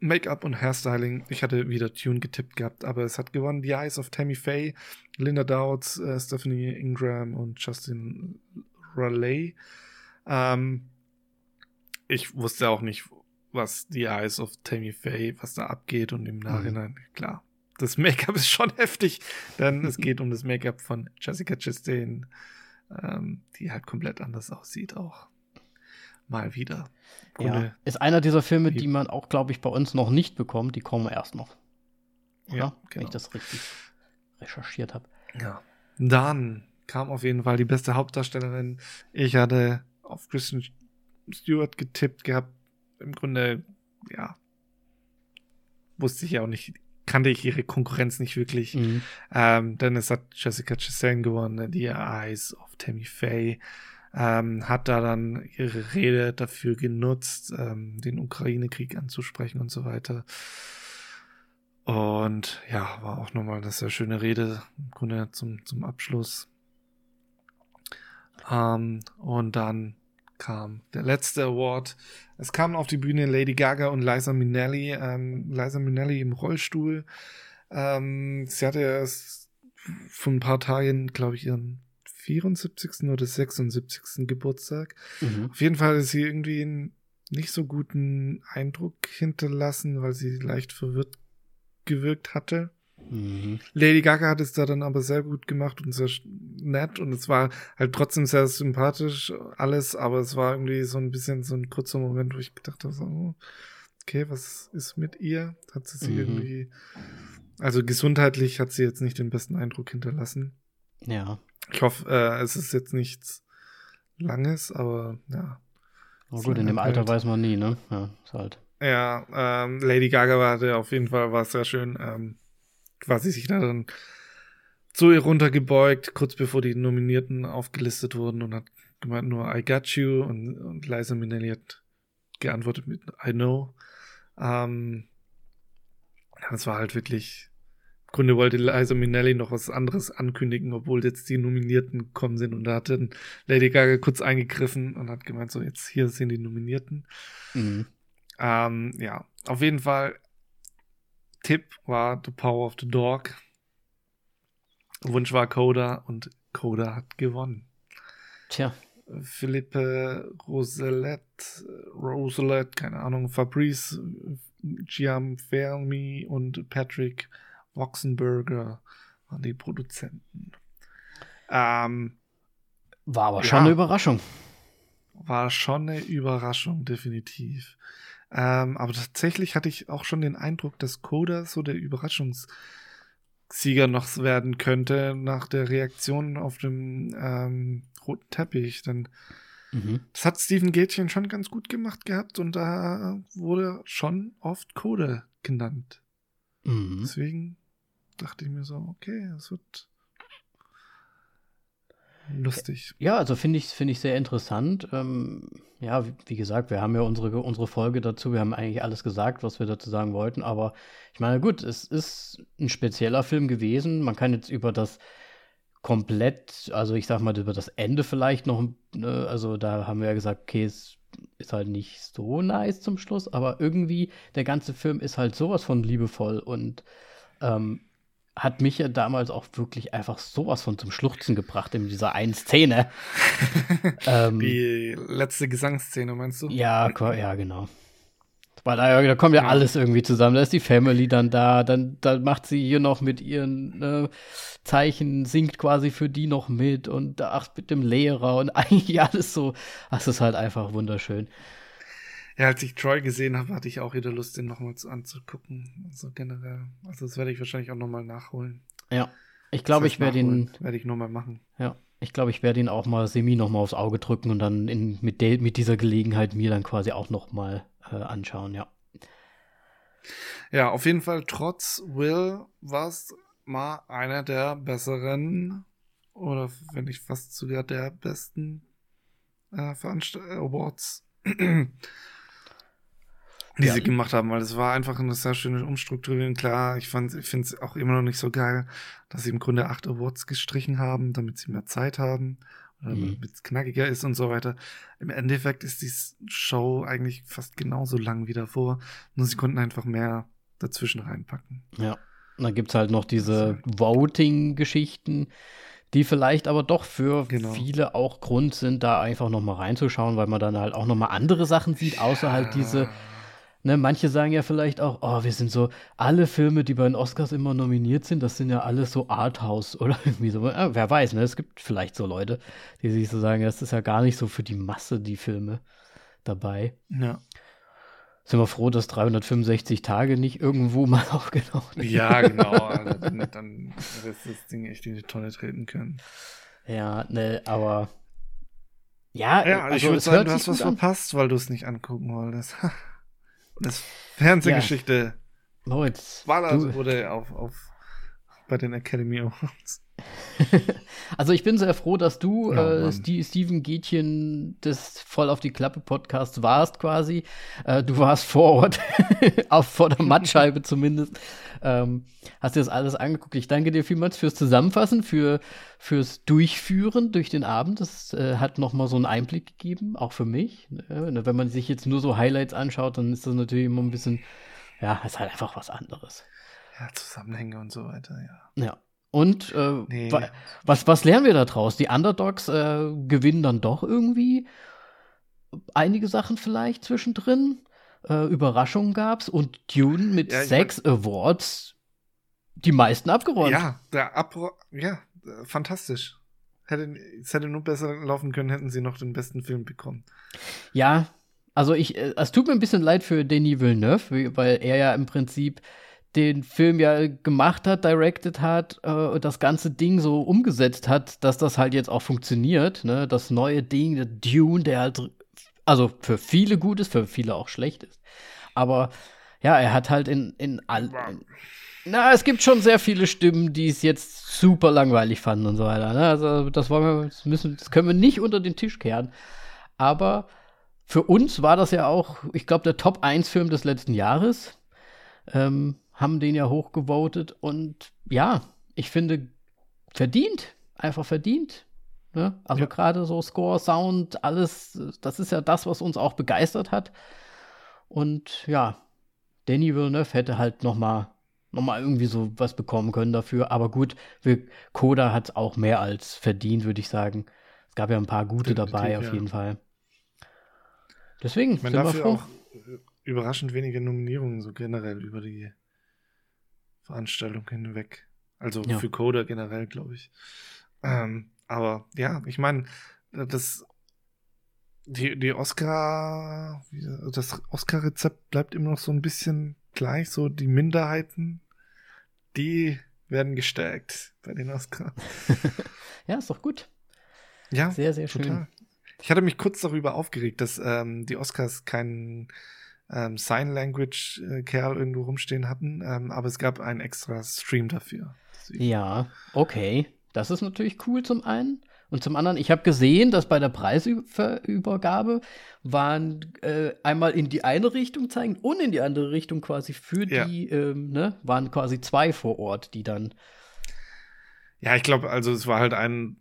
Speaker 1: Make-up und Hairstyling. Ich hatte wieder Tune getippt gehabt, aber es hat gewonnen The Eyes of Tammy Faye, Linda Dowds, äh, Stephanie Ingram und Justin Raleigh. Ähm, ich wusste auch nicht, was The Eyes of Tammy Faye, was da abgeht und im Nachhinein, mhm. klar. Das Make-up ist schon (laughs) heftig, denn es (laughs) geht um das Make-up von Jessica Chastain, ähm, die halt komplett anders aussieht auch. Mal wieder.
Speaker 2: Ja, ist einer dieser Filme, die man auch, glaube ich, bei uns noch nicht bekommt. Die kommen erst noch. Oder? Ja, genau. Wenn ich genau. das richtig recherchiert habe.
Speaker 1: Ja. Dann kam auf jeden Fall die beste Hauptdarstellerin. Ich hatte auf Kristen Stewart getippt gehabt. Im Grunde, ja, wusste ich ja auch nicht, kannte ich ihre Konkurrenz nicht wirklich. Mhm. Ähm, denn es hat Jessica Chastain gewonnen, die Eyes of Tammy Faye. Ähm, hat da dann ihre Rede dafür genutzt, ähm, den Ukraine-Krieg anzusprechen und so weiter. Und ja, war auch nochmal eine sehr schöne Rede im Grunde zum, zum Abschluss. Ähm, und dann kam der letzte Award. Es kamen auf die Bühne Lady Gaga und Liza Minnelli. Ähm, Liza Minnelli im Rollstuhl. Ähm, sie hatte erst vor ein paar Tagen, glaube ich, ihren 74. oder 76. Geburtstag. Mhm. Auf jeden Fall ist sie irgendwie einen nicht so guten Eindruck hinterlassen, weil sie leicht verwirrt gewirkt hatte. Mhm. Lady Gaga hat es da dann aber sehr gut gemacht und sehr nett und es war halt trotzdem sehr sympathisch alles, aber es war irgendwie so ein bisschen so ein kurzer Moment, wo ich gedacht habe, so, oh, okay, was ist mit ihr? Hat sie sie mhm. irgendwie, also gesundheitlich hat sie jetzt nicht den besten Eindruck hinterlassen.
Speaker 2: Ja.
Speaker 1: Ich hoffe, äh, es ist jetzt nichts Langes, aber ja.
Speaker 2: Oh gut, in dem halt. Alter weiß man nie, ne? Ja, ist halt.
Speaker 1: Ja, ähm, Lady Gaga war auf jeden Fall war sehr schön. Ähm, quasi sich da dann zu ihr runtergebeugt, kurz bevor die Nominierten aufgelistet wurden und hat gemeint nur I got you und, und Liza Minnelli hat geantwortet mit I know. Ähm, das war halt wirklich, im Grunde wollte Liza Minnelli noch was anderes ankündigen, obwohl jetzt die Nominierten gekommen sind und da hat dann Lady Gaga kurz eingegriffen und hat gemeint, so jetzt hier sind die Nominierten. Mhm. Ähm, ja, auf jeden Fall Tipp war The Power of the Dog. Wunsch war Coda und Coda hat gewonnen.
Speaker 2: Tja.
Speaker 1: Philippe Roselette, Roselette, keine Ahnung, Fabrice Giamfermi und Patrick Voxenberger waren die Produzenten. Ähm,
Speaker 2: war aber schon ja, eine Überraschung.
Speaker 1: War schon eine Überraschung, definitiv. Ähm, aber tatsächlich hatte ich auch schon den Eindruck, dass Coda so der Überraschungssieger noch werden könnte nach der Reaktion auf dem ähm, roten Teppich. Denn mhm. das hat Steven Gätchen schon ganz gut gemacht gehabt und da wurde schon oft Coda genannt. Mhm. Deswegen dachte ich mir so, okay, es wird lustig.
Speaker 2: Ja, also finde ich, finde ich sehr interessant. Ähm, ja, wie, wie, gesagt, wir haben ja unsere, unsere Folge dazu. Wir haben eigentlich alles gesagt, was wir dazu sagen wollten. Aber ich meine, gut, es ist ein spezieller Film gewesen. Man kann jetzt über das komplett, also ich sag mal, über das Ende vielleicht noch, ne, also da haben wir ja gesagt, okay, es ist halt nicht so nice zum Schluss, aber irgendwie der ganze Film ist halt sowas von liebevoll und ähm, hat mich ja damals auch wirklich einfach sowas von zum Schluchzen gebracht in dieser einen Szene. (laughs)
Speaker 1: ähm, Die letzte Gesangsszene, meinst du?
Speaker 2: Ja, ja, genau. Weil da, da kommt ja, ja, alles irgendwie zusammen. Da ist die Family dann da, dann, dann macht sie hier noch mit ihren äh, Zeichen, singt quasi für die noch mit und ach, mit dem Lehrer und (laughs) eigentlich alles so. Das ist halt einfach wunderschön.
Speaker 1: Ja, als ich Troy gesehen habe, hatte ich auch wieder Lust, den nochmals anzugucken. Also generell. Also das werde ich wahrscheinlich auch nochmal nachholen.
Speaker 2: Ja. Ich glaube, ich werde ihn.
Speaker 1: Werde ich nochmal machen.
Speaker 2: Ja. Ich glaube, ich werde ihn auch mal semi nochmal aufs Auge drücken und dann in, mit, de, mit dieser Gelegenheit mir dann quasi auch nochmal äh, anschauen, ja.
Speaker 1: Ja, auf jeden Fall, trotz Will war es mal einer der besseren oder wenn nicht fast sogar der besten äh, Veranst Awards die ja. sie gemacht haben, weil es war einfach eine sehr schöne Umstrukturierung. Klar, ich fand, ich finde es auch immer noch nicht so geil, dass sie im Grunde acht Awards gestrichen haben, damit sie mehr Zeit haben mhm. mit knackiger ist und so weiter. Im Endeffekt ist die Show eigentlich fast genauso lang wie davor, nur sie konnten einfach mehr dazwischen reinpacken.
Speaker 2: Ja. Und dann gibt es halt noch diese Voting-Geschichten, die vielleicht aber doch für genau. viele auch Grund sind, da einfach noch mal reinzuschauen, weil man dann halt auch noch mal andere Sachen sieht, außer ja. halt diese Ne, manche sagen ja vielleicht auch, oh, wir sind so, alle Filme, die bei den Oscars immer nominiert sind, das sind ja alles so Arthouse (laughs) oder irgendwie so. Ja, wer weiß, ne? Es gibt vielleicht so Leute, die sich so sagen, das ist ja gar nicht so für die Masse, die Filme dabei.
Speaker 1: Ja.
Speaker 2: Sind wir froh, dass 365 Tage nicht irgendwo (laughs) mal aufgetaucht
Speaker 1: sind. Ja, genau. (laughs) Also, dann, dann hätte das Ding echt in die Tonne treten können.
Speaker 2: Ja, ne, aber ja,
Speaker 1: ja also ich würde sagen, du hast was an. verpasst, weil du es nicht angucken wolltest. Das Fernsehgeschichte.
Speaker 2: Ja.
Speaker 1: War das, wurde auf, auf bei den Academy Awards. (laughs)
Speaker 2: also ich bin sehr froh, dass du ja, äh, Steven Gätchen des Voll auf die Klappe Podcasts warst quasi. Äh, du warst vor Ort, (laughs) auf vor der (laughs) Mattscheibe zumindest. Ähm, hast dir das alles angeguckt. Ich danke dir vielmals fürs Zusammenfassen, für, fürs Durchführen durch den Abend. Das äh, hat noch mal so einen Einblick gegeben, auch für mich. Ne? Wenn man sich jetzt nur so Highlights anschaut, dann ist das natürlich immer ein bisschen, ja, ist halt einfach was anderes.
Speaker 1: Ja, Zusammenhänge und so weiter, ja.
Speaker 2: Ja. Und äh, nee. was, was lernen wir da draus? Die Underdogs äh, gewinnen dann doch irgendwie einige Sachen vielleicht zwischendrin. Äh, Überraschungen gab's und Dune mit ja, sechs mein, Awards die meisten abgeräumt.
Speaker 1: Ja, der Abro ja, fantastisch. Hätte, es hätte nur besser laufen können, hätten sie noch den besten Film bekommen.
Speaker 2: Ja, also ich, äh, es tut mir ein bisschen leid für Denis Villeneuve, weil er ja im Prinzip den Film ja gemacht hat, directed hat äh, und das ganze Ding so umgesetzt hat, dass das halt jetzt auch funktioniert. Ne? Das neue Ding, der Dune, der halt, also für viele gut ist, für viele auch schlecht ist. Aber ja, er hat halt in, in all. na, es gibt schon sehr viele Stimmen, die es jetzt super langweilig fanden und so weiter. Ne? Also, das wollen wir, das müssen, das können wir nicht unter den Tisch kehren. Aber für uns war das ja auch, ich glaube, der Top 1 Film des letzten Jahres. Ähm, haben den ja hochgevotet und ja, ich finde, verdient, einfach verdient. Ne? Also ja. gerade so Score, Sound, alles, das ist ja das, was uns auch begeistert hat. Und ja, Danny Villeneuve hätte halt noch mal, noch mal irgendwie so was bekommen können dafür. Aber gut, wir, Koda hat es auch mehr als verdient, würde ich sagen. Es gab ja ein paar gute Definitiv, dabei, auf ja. jeden Fall. Deswegen ich mein, sind wir froh. Auch
Speaker 1: überraschend wenige Nominierungen so generell über die Veranstaltung hinweg. Also ja. für Coder generell, glaube ich. Ähm, aber ja, ich meine, das die, die Oscar, das Oscar-Rezept bleibt immer noch so ein bisschen gleich, so die Minderheiten, die werden gestärkt bei den Oscars. (laughs)
Speaker 2: ja, ist doch gut.
Speaker 1: Ja, sehr, sehr schön. Total. Ich hatte mich kurz darüber aufgeregt, dass ähm, die Oscars keinen ähm, Sign Language äh, Kerl irgendwo rumstehen hatten, ähm, aber es gab einen extra Stream dafür.
Speaker 2: Ja, okay. Das ist natürlich cool zum einen. Und zum anderen, ich habe gesehen, dass bei der Preisübergabe waren äh, einmal in die eine Richtung zeigen und in die andere Richtung quasi für ja. die, ähm, ne, waren quasi zwei vor Ort, die dann.
Speaker 1: Ja, ich glaube, also es war halt ein,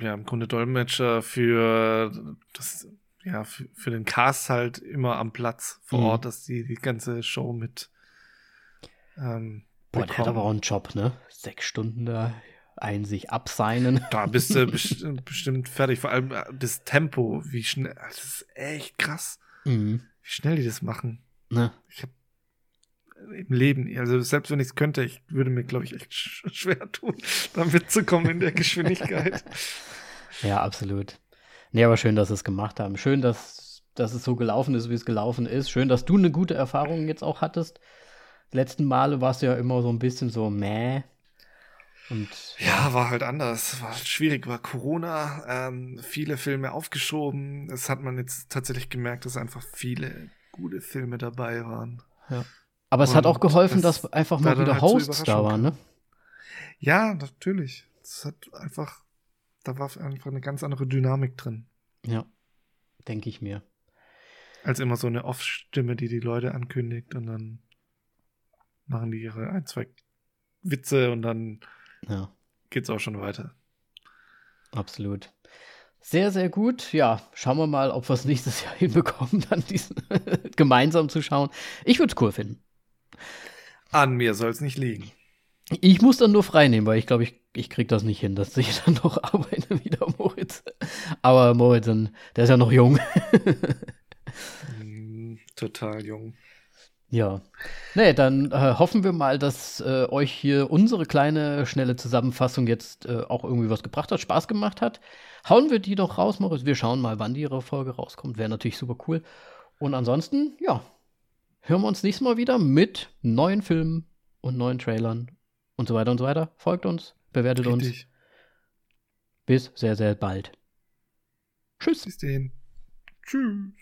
Speaker 1: ja, im Grunde Dolmetscher für das ja, für, für den Cast halt immer am Platz vor mhm. Ort, dass die die ganze Show mit
Speaker 2: ähm, Boah, der hat aber auch einen Job, ne? Sechs Stunden da ein sich abseinen.
Speaker 1: Da bist du (laughs) best bestimmt fertig. Vor allem äh, das Tempo, wie schnell, das ist echt krass. Mhm. Wie schnell die das machen.
Speaker 2: Ne?
Speaker 1: Ich hab im Leben, also selbst wenn ich es könnte, ich würde mir, glaube ich, echt schwer tun, (laughs) da mitzukommen in der Geschwindigkeit. (laughs)
Speaker 2: ja, absolut. Nee, aber schön, dass sie es gemacht haben. Schön, dass, dass es so gelaufen ist, wie es gelaufen ist. Schön, dass du eine gute Erfahrung jetzt auch hattest. Die letzten Male warst du ja immer so ein bisschen so meh.
Speaker 1: Und, ja, war halt anders. War schwierig, war Corona, ähm, viele Filme aufgeschoben. Es hat man jetzt tatsächlich gemerkt, dass einfach viele gute Filme dabei waren.
Speaker 2: Ja. Aber es Und hat auch geholfen, das dass einfach mal wieder halt Hosts da waren, ne?
Speaker 1: Ja, natürlich. Es hat einfach da war einfach eine ganz andere Dynamik drin.
Speaker 2: Ja, denke ich mir.
Speaker 1: Als immer so eine Off-Stimme, die die Leute ankündigt und dann machen die ihre ein, zwei Witze und dann ja. geht's auch schon weiter.
Speaker 2: Absolut. Sehr, sehr gut. Ja, schauen wir mal, ob wir es nächstes Jahr (laughs) hinbekommen, dann diesen (laughs) gemeinsam zu schauen. Ich würde es cool finden.
Speaker 1: An mir soll es nicht liegen.
Speaker 2: Ich muss dann nur frei nehmen, weil ich glaube, ich, ich kriege das nicht hin, dass ich (laughs) dann noch arbeite wieder, Moritz. Aber Moritz, der ist ja noch jung.
Speaker 1: Mm, total jung.
Speaker 2: Ja. Nee, dann äh, hoffen wir mal, dass äh, euch hier unsere kleine, schnelle Zusammenfassung jetzt äh, auch irgendwie was gebracht hat, Spaß gemacht hat. Hauen wir die doch raus, Moritz. Wir schauen mal, wann die ihre Folge rauskommt. Wäre natürlich super cool. Und ansonsten, ja, hören wir uns nächstes Mal wieder mit neuen Filmen und neuen Trailern und so weiter und so weiter. Folgt uns, bewertet Richtig. uns. Bis sehr, sehr bald. Tschüss.
Speaker 1: Bis dahin. Tschüss.